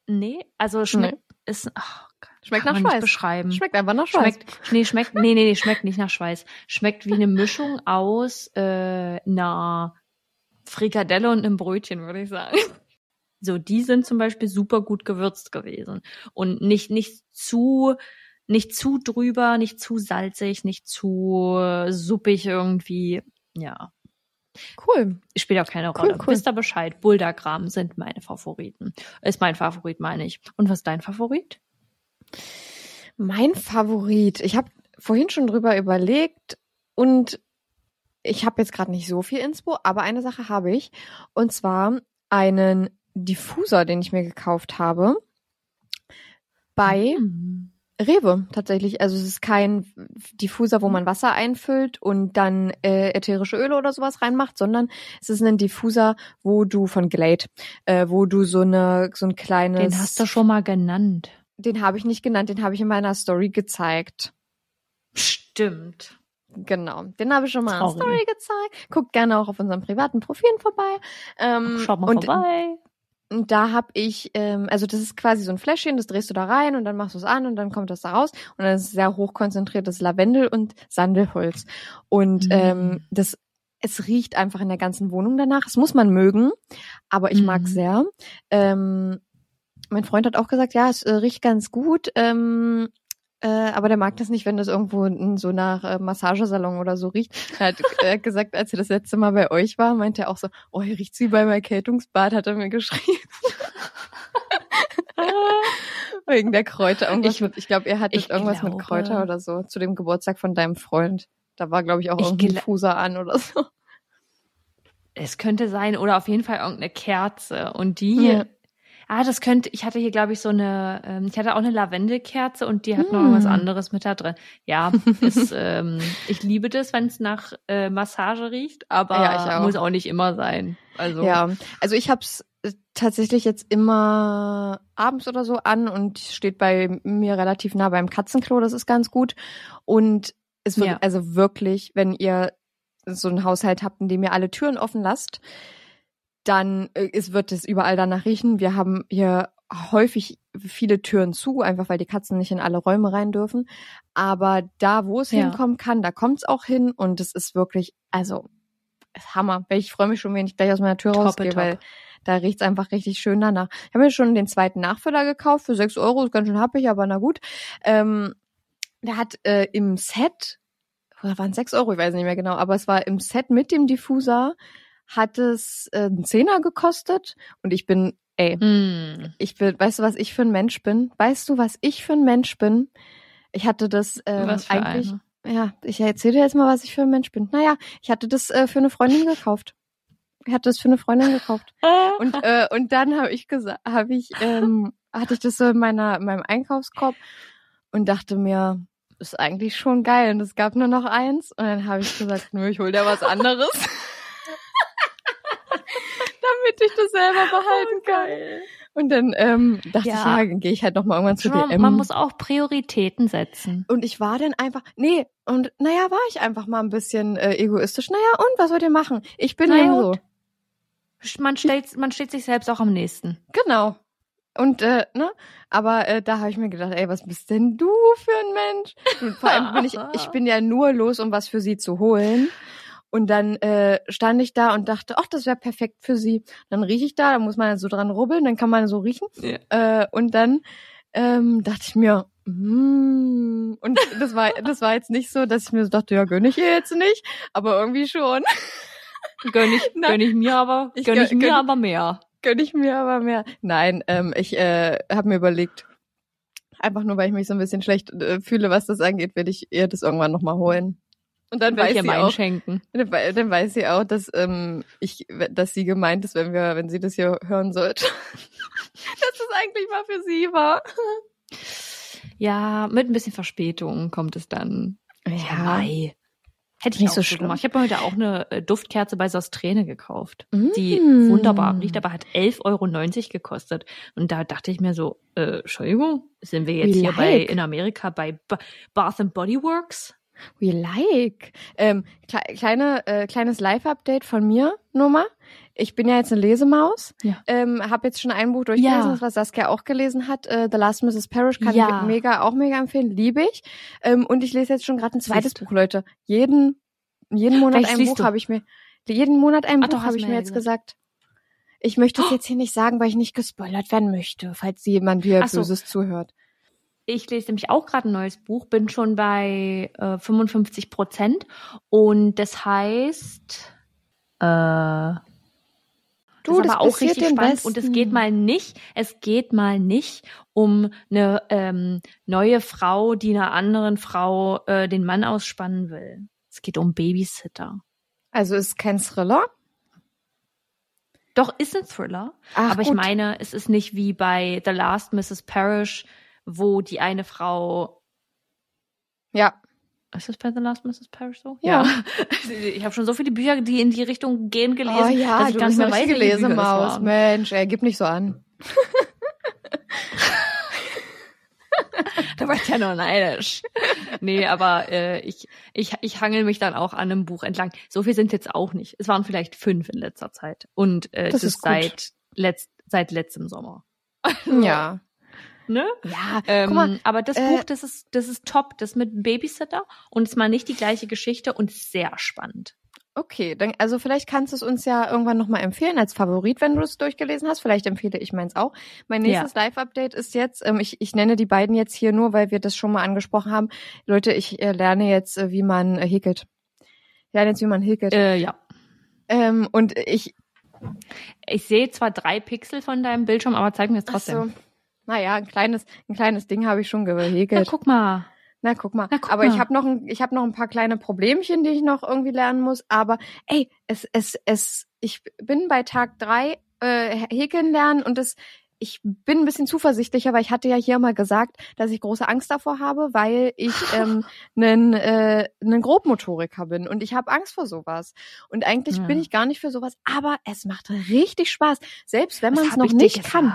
Nee, also schmeckt ist ach, Gott, Schmeckt nach Schweiß. beschreiben. Schmeckt einfach nach Schweiß. Schmeckt, nee, schmeckt, nee, nee, nee, schmeckt nicht nach Schweiß. Schmeckt wie eine Mischung aus äh, einer Frikadelle und einem Brötchen, würde ich sagen. So, die sind zum Beispiel super gut gewürzt gewesen. Und nicht, nicht zu, nicht zu drüber, nicht zu salzig, nicht zu suppig irgendwie. Ja, Cool. spielt auch keine Cool, Rolle. cool. Wisst ihr Bescheid? Buldagram sind meine Favoriten. Ist mein Favorit, meine ich. Und was ist dein Favorit? Mein Favorit. Ich habe vorhin schon drüber überlegt und ich habe jetzt gerade nicht so viel Inspo, aber eine Sache habe ich. Und zwar einen Diffuser, den ich mir gekauft habe. Bei Mhm. Rewe tatsächlich. Also es ist kein Diffuser, wo man Wasser einfüllt und dann äh, ätherische Öle oder sowas reinmacht, sondern es ist ein Diffuser, wo du von Glade, äh, wo du so eine so ein kleines. Den hast du schon mal genannt. Den habe ich nicht genannt, den habe ich in meiner Story gezeigt. Stimmt. Genau, den habe ich schon mal in. Story gezeigt. Guckt gerne auch auf unseren privaten Profilen vorbei. Ähm, Schaut mal vorbei. Und da habe ich, ähm, also das ist quasi so ein Fläschchen, das drehst du da rein und dann machst du es an und dann kommt das da raus. Und dann ist es sehr hochkonzentriertes Lavendel und Sandelholz. Und Mhm. ähm, das, es riecht einfach in der ganzen Wohnung danach. Das muss man mögen, aber ich Mhm. mag sehr. Ähm, mein Freund hat auch gesagt, ja, es äh, riecht ganz gut. Ähm, äh, aber der mag das nicht, wenn das irgendwo so nach äh, Massagesalon oder so riecht. Er hat, hat gesagt, als er das letzte Mal bei euch war, meinte er auch so, oh, hier riecht's wie beim Erkältungsbad, hat er mir geschrieben. Wegen der Kräuter. Irgendwas Ich- mit, ich glaube, er hat ich irgendwas mit glaube- Kräuter oder so zu dem Geburtstag von deinem Freund. Da war, glaube ich, auch irgendein gla- Fuser an oder so. Es könnte sein, oder auf jeden Fall irgendeine Kerze. Und die, Ja. Ah, das könnte, ich hatte hier, glaube ich, so eine, ähm, ich hatte auch eine Lavendelkerze und die hat noch Hm. was anderes mit da drin. Ja, ist, ähm, ich liebe das, wenn es nach äh, Massage riecht, aber Ja, ich auch. muss auch nicht immer sein. Also, Ja, also ich habe es tatsächlich jetzt immer abends oder so an und steht bei mir relativ nah beim Katzenklo, das ist ganz gut. Und es wird Ja. also wirklich, wenn ihr so einen Haushalt habt, in dem ihr alle Türen offen lasst, dann äh, es wird es überall danach riechen. Wir haben hier häufig viele Türen zu, einfach weil die Katzen nicht in alle Räume rein dürfen. Aber da, wo es Ja. hinkommen kann, da kommt es auch hin und es ist wirklich, also Hammer. Ich freue mich schon, wenn ich gleich aus meiner Tür Toppe rausgehe, top. weil da riecht's einfach richtig schön danach. Ich habe mir schon den zweiten Nachfüller gekauft für 6 Euro, ist ganz schön happig, aber na gut. Ähm, der hat äh, im Set, oder waren 6 Euro, ich weiß nicht mehr genau, aber es war im Set mit dem Diffuser, hat es äh, einen Zehner gekostet und ich bin, ey, Hm. ich bin, weißt du, was ich für ein Mensch bin? Weißt du, was ich für ein Mensch bin? Ich hatte das ähm, eigentlich, eine? ja, ich erzähle dir jetzt mal, was ich für ein Mensch bin. Naja, ich hatte das äh, für eine Freundin gekauft. Ich hatte das für eine Freundin gekauft. Und, äh, und dann habe ich gesagt, habe ich, ähm, hatte ich das so in meiner, in meinem Einkaufskorb und dachte mir, ist eigentlich schon geil. Und es gab nur noch eins. Und dann habe ich gesagt, nö, ich hol dir was anderes. Damit ich das selber behalten kann. Und dann ähm, dachte Ja. ich, ja, gehe ich halt noch mal irgendwann zu DM. man muss auch Prioritäten setzen. Und ich war dann einfach, nee, und naja, war ich einfach mal ein bisschen äh, egoistisch. Naja, und was wollt ihr machen? Ich bin gut. so. Man stellt, man steht sich selbst auch am nächsten. Genau. Und, äh, ne? Aber äh, da habe ich mir gedacht, ey, was bist denn du für ein Mensch? Und vor allem bin ich, ich bin ja nur los, um was für sie zu holen. Und dann äh, stand ich da und dachte, ach, das wäre perfekt für sie. Dann rieche ich da, da muss man so dran rubbeln, dann kann man so riechen. Ja. Äh, und dann ähm, dachte ich mir, mm, und das war, das war jetzt nicht so, dass ich mir so dachte, ja, gönn ich ihr jetzt nicht, aber irgendwie schon. Gönn ich, gönn ich mir aber, ich gönn ich mir gönn- aber mehr. gönn ich mir aber mehr. Nein, ähm, ich äh, habe mir überlegt, einfach nur, weil ich mich so ein bisschen schlecht äh, fühle, was das angeht, werde ich ihr das irgendwann nochmal holen. Und dann weiß sie auch, schenken. dann wei- dann weiß sie auch, dass ähm, ich, dass sie gemeint ist, wenn wir, wenn sie das hier hören sollte, dass das eigentlich mal für sie war. Ja, mit ein bisschen Verspätung kommt es dann. Mai. Hätte ich Nicht so schlimm. gemacht. Ich habe mir heute auch eine äh, Duftkerze bei Sosträne gekauft, die Mm. wunderbar riecht, aber hat 11,90 Euro gekostet. Und da dachte ich mir so, äh, Entschuldigung, sind wir jetzt We hier bei in Amerika bei ba Bath and Body Works? We like. Ähm, kle kleine, äh, kleines Live-Update von mir, Nummer. Ich bin ja jetzt eine Lesemaus. Ja. Ähm, habe jetzt schon ein Buch durchgelesen, Ja. was Saskia auch gelesen hat. Äh, The Last Mrs. Parrish kann Ja. ich mega, auch mega empfehlen. Liebe ich. Ähm, und ich lese jetzt schon gerade ein zweites. Buch, Leute. Jeden, jeden Monat Welches ein Buch habe ich mir. Jeden Monat ein Ach doch, Buch, habe ich mir jetzt gesagt. gesagt. Ich möchte es jetzt hier nicht sagen, weil ich nicht gespoilert werden möchte, falls jemand hier so. Böses zuhört. Ich lese nämlich auch gerade ein neues Buch, bin schon bei äh, 55 Prozent und das heißt, äh, Du, das ist das aber auch richtig spannend und es Besten. geht mal nicht, es geht mal nicht um eine ähm, neue Frau, die einer anderen Frau äh, den Mann ausspannen will. Es geht um Babysitter. Also ist kein Thriller? Doch ist ein Thriller, Ach, aber ich gut. meine, es ist nicht wie bei The Last Mrs. Parrish, wo die eine Frau Ja. Ist das bei The Last Mrs. Parrish so? Ja. Ich habe schon so viele Bücher, die in die Richtung gehen, gelesen, oh ja, dass ich du gar nicht mehr weiß, Lesemaus. waren. Mensch, ey, gib nicht so an. Da war ich ja nur neidisch. nee, aber äh, ich, ich, ich hangel mich dann auch an einem Buch entlang. So viel sind jetzt auch nicht. Es waren vielleicht fünf in letzter Zeit. Und äh, Das das, ist seit, letzt, seit letztem Sommer. Ja. Ne? Ja, Ähm, guck mal, aber das äh, Buch, das ist, das ist top. Das mit Babysitter und ist mal nicht die gleiche Geschichte und sehr spannend. okay, dann, also vielleicht kannst du es uns ja irgendwann nochmal empfehlen als Favorit, wenn du es durchgelesen hast. Vielleicht empfehle ich meins auch. Mein Ja. nächstes Live-Update ist jetzt, ähm, ich, ich nenne die beiden jetzt hier nur, weil wir das schon mal angesprochen haben. Leute, ich äh, lerne jetzt, äh, wie man äh, häkelt. Ich lerne jetzt, wie man häkelt. Äh, ja. Ähm, und ich, Ich sehe zwar drei Pixel von deinem Bildschirm, aber zeig mir es ach trotzdem. Naja, ein kleines, ein kleines Ding habe ich schon Na, gehäkelt. guck mal. Na, guck mal. Na, guck aber mal. ich habe noch ein, ich habe noch ein paar kleine Problemchen, die ich noch irgendwie lernen muss. Aber ey, es, es, es, ich bin bei Tag drei äh, häkeln lernen und es, ich bin ein bisschen zuversichtlicher, weil ich hatte ja hier mal gesagt, dass ich große Angst davor habe, weil ich ähm, einen äh, einen Grobmotoriker bin und ich habe Angst vor sowas. Und eigentlich Ja. bin ich gar nicht für sowas, aber es macht richtig Spaß, selbst wenn man es noch nicht kann.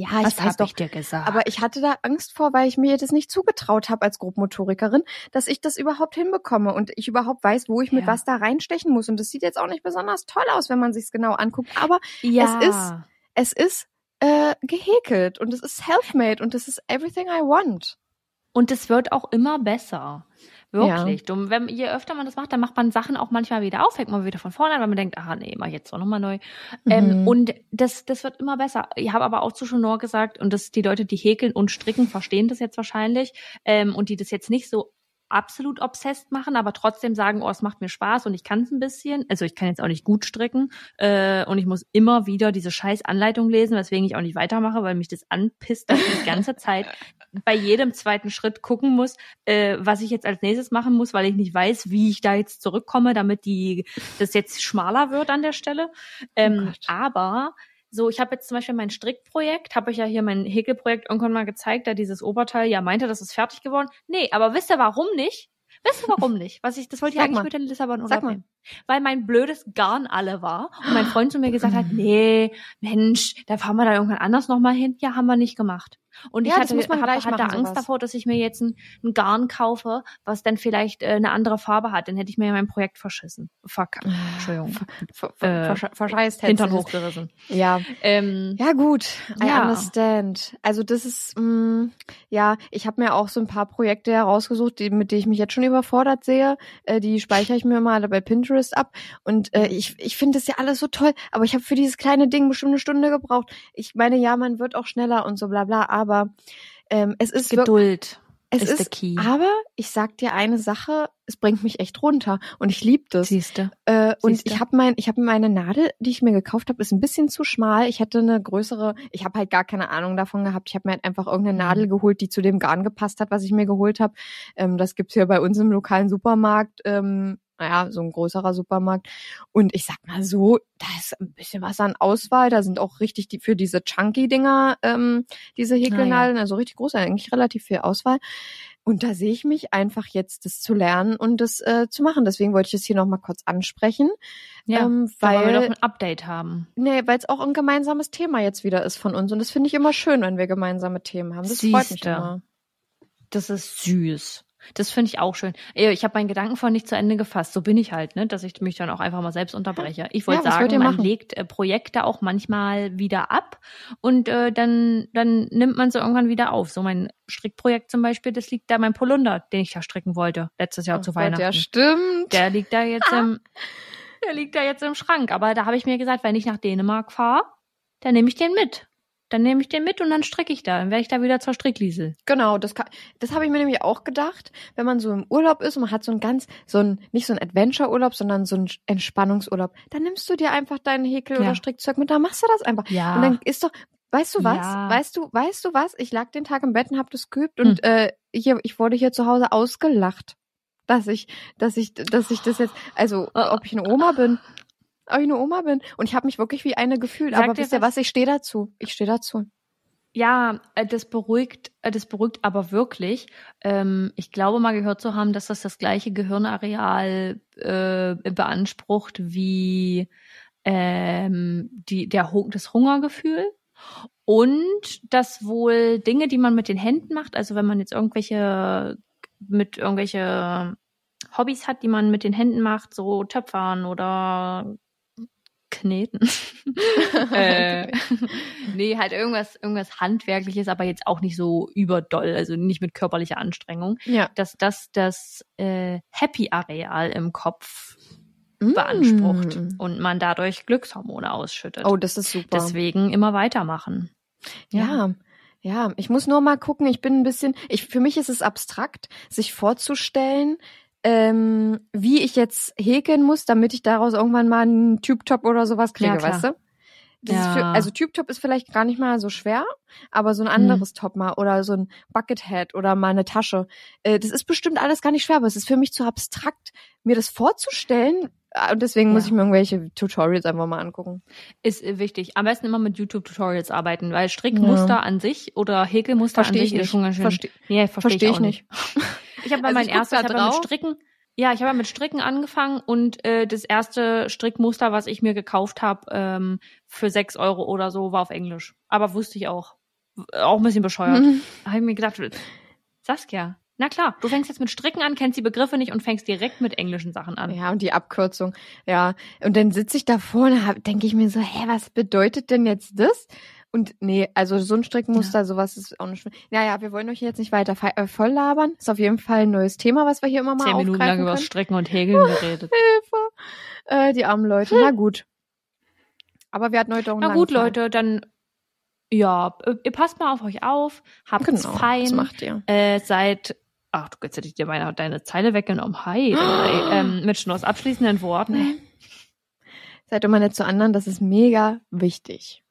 Ja, ich weiß doch. ich dir gesagt? Aber ich hatte da Angst vor, weil ich mir das nicht zugetraut habe als Grobmotorikerin, dass ich das überhaupt hinbekomme und ich überhaupt weiß, wo ich mit Ja. was da reinstechen muss. Und das sieht jetzt auch nicht besonders toll aus, wenn man sich's genau anguckt. Aber ja. es ist- es ist äh, gehäkelt und es ist self-made und es ist everything I want. Und es wird auch immer besser. Wirklich. Du, wenn, je öfter man das macht, dann macht man Sachen auch manchmal wieder auf, fängt man wieder von vorne an, weil man denkt, ah nee, mach ich jetzt doch nochmal neu. Ähm, Mhm. und das, das wird immer besser. Ich habe aber auch zu Honor gesagt, und das die Leute, die häkeln und stricken, verstehen das jetzt wahrscheinlich, ähm, und die das jetzt nicht so absolut obsessed machen, aber trotzdem sagen, oh, es macht mir Spaß und ich kann es ein bisschen. Also ich kann jetzt auch nicht gut stricken äh, und ich muss immer wieder diese scheiß Anleitung lesen, weswegen ich auch nicht weitermache, weil mich das anpisst, dass ich die ganze Zeit bei jedem zweiten Schritt gucken muss, äh, was ich jetzt als nächstes machen muss, weil ich nicht weiß, wie ich da jetzt zurückkomme, damit die das jetzt schmaler wird an der Stelle. Ähm, Gott. aber so, ich habe jetzt zum Beispiel mein Strickprojekt, habe ich ja hier mein Häkelprojekt irgendwann mal gezeigt, da dieses Oberteil ja meinte, das ist fertig geworden. Nee, aber wisst ihr warum nicht? Wisst ihr warum nicht? Was ich, das wollte ich Sag eigentlich mal. mit in Lissabon Sag Urlaub mal. nehmen. Weil mein blödes Garn alle war und mein Freund zu mir gesagt hat, nee, Mensch, da fahren wir da irgendwann anders nochmal hin. Ja, haben wir nicht gemacht. Und ich Ja, das hatte, muss man gleich hatte machen, Angst sowas. davor, dass ich mir jetzt ein, ein Garn kaufe, was dann vielleicht äh, eine andere Farbe hat. Dann hätte ich mir ja mein Projekt verschissen. Verkackt. Entschuldigung. Ver- Äh, ver- ver- Verscheißt Hintern hättest du das. hochgerissen. Ja, Ähm, Ja, gut. I Ja. understand. Also das ist, mh, ja, ich habe mir auch so ein paar Projekte herausgesucht, die, mit denen ich mich jetzt schon überfordert sehe. Äh, die speichere ich mir mal bei Pinterest ab. Und äh, ich, ich finde das ja alles so toll, aber ich habe für dieses kleine Ding bestimmt eine Stunde gebraucht. Ich meine, ja, man wird auch schneller und so bla bla, aber ähm, es ist Geduld es ist ist, der Key. aber ich sag dir eine Sache, es bringt mich echt runter und ich liebe das. Siehste. Äh, und Siehste. ich habe mein, ich habe meine Nadel, die ich mir gekauft habe, ist ein bisschen zu schmal. Ich hätte eine größere. Ich habe halt gar keine Ahnung davon gehabt. Ich habe mir halt einfach irgendeine Mhm. Nadel geholt, die zu dem Garn gepasst hat, was ich mir geholt habe. Ähm, das gibt's hier bei uns im lokalen Supermarkt. Ähm, naja, so ein größerer Supermarkt. Und ich sag mal so, da ist ein bisschen was an Auswahl. Da sind auch richtig die für diese Chunky-Dinger, ähm, diese Häkelnadeln, also richtig groß, eigentlich relativ viel Auswahl. Und da sehe ich mich einfach jetzt, das zu lernen und das äh, zu machen. Deswegen wollte ich es hier nochmal kurz ansprechen. Ja, ähm, wollen wir doch weil ein Update haben. nee, weil es auch ein gemeinsames Thema jetzt wieder ist von uns. Und das finde ich immer schön, wenn wir gemeinsame Themen haben. Das freut mich Siehste. immer. Das ist süß. Das finde ich auch schön. Ey, Ich habe meinen Gedanken vorhin nicht zu Ende gefasst. So bin ich halt, ne, dass ich mich dann auch einfach mal selbst unterbreche. Ich wollte Ja, sagen, man legt äh, Projekte auch manchmal wieder ab und äh, dann dann nimmt man sie irgendwann wieder auf. So mein Strickprojekt zum Beispiel, das liegt da mein Polunder, den ich da stricken wollte letztes Jahr Oh zu Gott, Weihnachten. ja, stimmt. Der liegt da jetzt im Der liegt da jetzt im Schrank. Aber da habe ich mir gesagt, wenn ich nach Dänemark fahre, dann nehme ich den mit. Dann nehme ich den mit und dann stricke ich da. Dann werde ich da wieder zur Strickliesel. Genau, das, kann- das habe ich mir nämlich auch gedacht, wenn man so im Urlaub ist und man hat so ein ganz, so ein, nicht so ein Adventure-Urlaub, sondern so ein Entspannungsurlaub, dann nimmst du dir einfach dein Häkel- Ja. oder Strickzeug mit, dann machst du das einfach. Ja. Und dann ist doch, weißt du was? Ja. Weißt du, weißt du was? Ich lag den Tag im Bett und hab das geübt und äh, hier, ich wurde hier zu Hause ausgelacht, dass ich, dass ich, dass ich das jetzt, also ob ich eine Oma bin. Ob ich eine Oma bin. Und ich habe mich wirklich wie eine gefühlt. Sag Aber wisst ihr was? Ich stehe dazu. Ich stehe dazu. Ja, äh, das beruhigt, äh, das beruhigt aber wirklich. Ähm, ich glaube mal gehört zu haben, dass das das gleiche Gehirnareal äh, beansprucht wie ähm, die, der, Hu- das Hungergefühl. Und dass wohl Dinge, die man mit den Händen macht, also wenn man jetzt irgendwelche mit irgendwelche Hobbys hat, die man mit den Händen macht, so Töpfern oder Kneten. äh, nee, halt irgendwas, irgendwas Handwerkliches, aber jetzt auch nicht so überdoll, also nicht mit körperlicher Anstrengung, Ja. dass das das äh, Happy-Areal im Kopf Mm. beansprucht und man dadurch Glückshormone ausschüttet. Oh, das ist super. Deswegen immer weitermachen. Ja. Ja, ich muss nur mal gucken, ich bin ein bisschen, ich, für mich ist es abstrakt, sich vorzustellen, ähm, wie ich jetzt häkeln muss, damit ich daraus irgendwann mal einen Tube-Top oder sowas kriege, Ja, weißt du? Das ist Ja. für, also Tube-Top ist vielleicht gar nicht mal so schwer, aber so ein Hm. anderes Top mal oder so ein Buckethead oder mal eine Tasche. Äh, das ist bestimmt alles gar nicht schwer, aber es ist für mich zu abstrakt, mir das vorzustellen. Äh, Und deswegen muss Ja. ich mir irgendwelche Tutorials einfach mal angucken. Ist äh, wichtig. Am besten immer mit YouTube-Tutorials arbeiten, weil Strickmuster an sich oder Häkelmuster Versteh an ich sich ist nicht. schon ganz schön. Versteh- nee, verstehe versteh ich, ich nicht. Ich habe mal Also mein ich erstes, ich habe ja mit. Stricken, ja, ich habe ja mit Stricken angefangen und äh, das erste Strickmuster, was ich mir gekauft habe, ähm, für sechs Euro oder so, war auf Englisch. Aber wusste ich auch. W- Auch ein bisschen bescheuert. Mhm. Da habe ich mir gedacht, Saskia, na klar, du fängst jetzt mit Stricken an, kennst die Begriffe nicht und fängst direkt mit englischen Sachen an. Ja, und die Abkürzung. Ja, und dann sitze ich da vorne, denke ich mir so, hä, was bedeutet denn jetzt das? Und nee, also so ein Strickmuster, sowas ist auch nicht schlimm. Naja, wir wollen euch jetzt nicht weiter äh, voll labern. Ist auf jeden Fall ein neues Thema, was wir hier immer mal Zehn Minuten lang aufgreifen über können. Stricken und Häkeln geredet. Hilfe. Äh, die armen Leute. Na gut. Aber wir hatten heute auch einen Na gut, Tag. Leute, dann ja, äh, ihr passt mal auf euch auf, habt's Genau, fein. das macht ihr. Äh, seid, ach, du jetzt hätte ich dir beinahe deine Zeile weggenommen. Hi, äh, ähm, mit Schnuss abschließenden Worten. Seid immer nett zu anderen, das ist mega wichtig.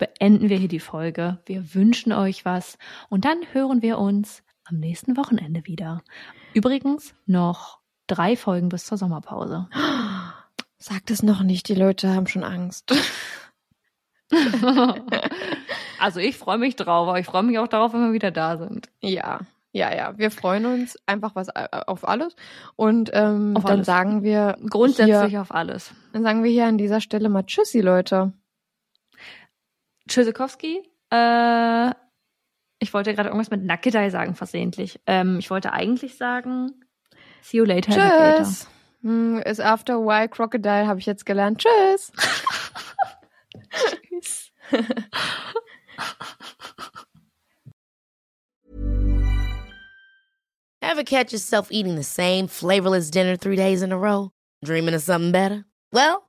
Beenden wir hier die Folge. Wir wünschen euch was und dann hören wir uns am nächsten Wochenende wieder. Übrigens noch drei Folgen bis zur Sommerpause. Sagt es noch nicht, die Leute haben schon Angst. also ich freue mich drauf, aber ich freue mich auch darauf, wenn wir wieder da sind. Ja, ja, ja. Wir freuen uns einfach was äh, auf alles. Und ähm, Auf dann alles. sagen wir Grundsätzlich hier, auf alles. dann sagen wir hier an dieser Stelle mal Tschüssi, Leute. Tschüssikowski, äh, ich wollte gerade irgendwas mit Nackedei sagen, versehentlich. Ähm, ich wollte eigentlich sagen, see you later. Tschüss. Hm, Is after a while crocodile, habe ich jetzt gelernt. Tschüss. Tschüss. Ever catch yourself eating the same flavorless dinner three days in a row? Dreaming of something better? Well,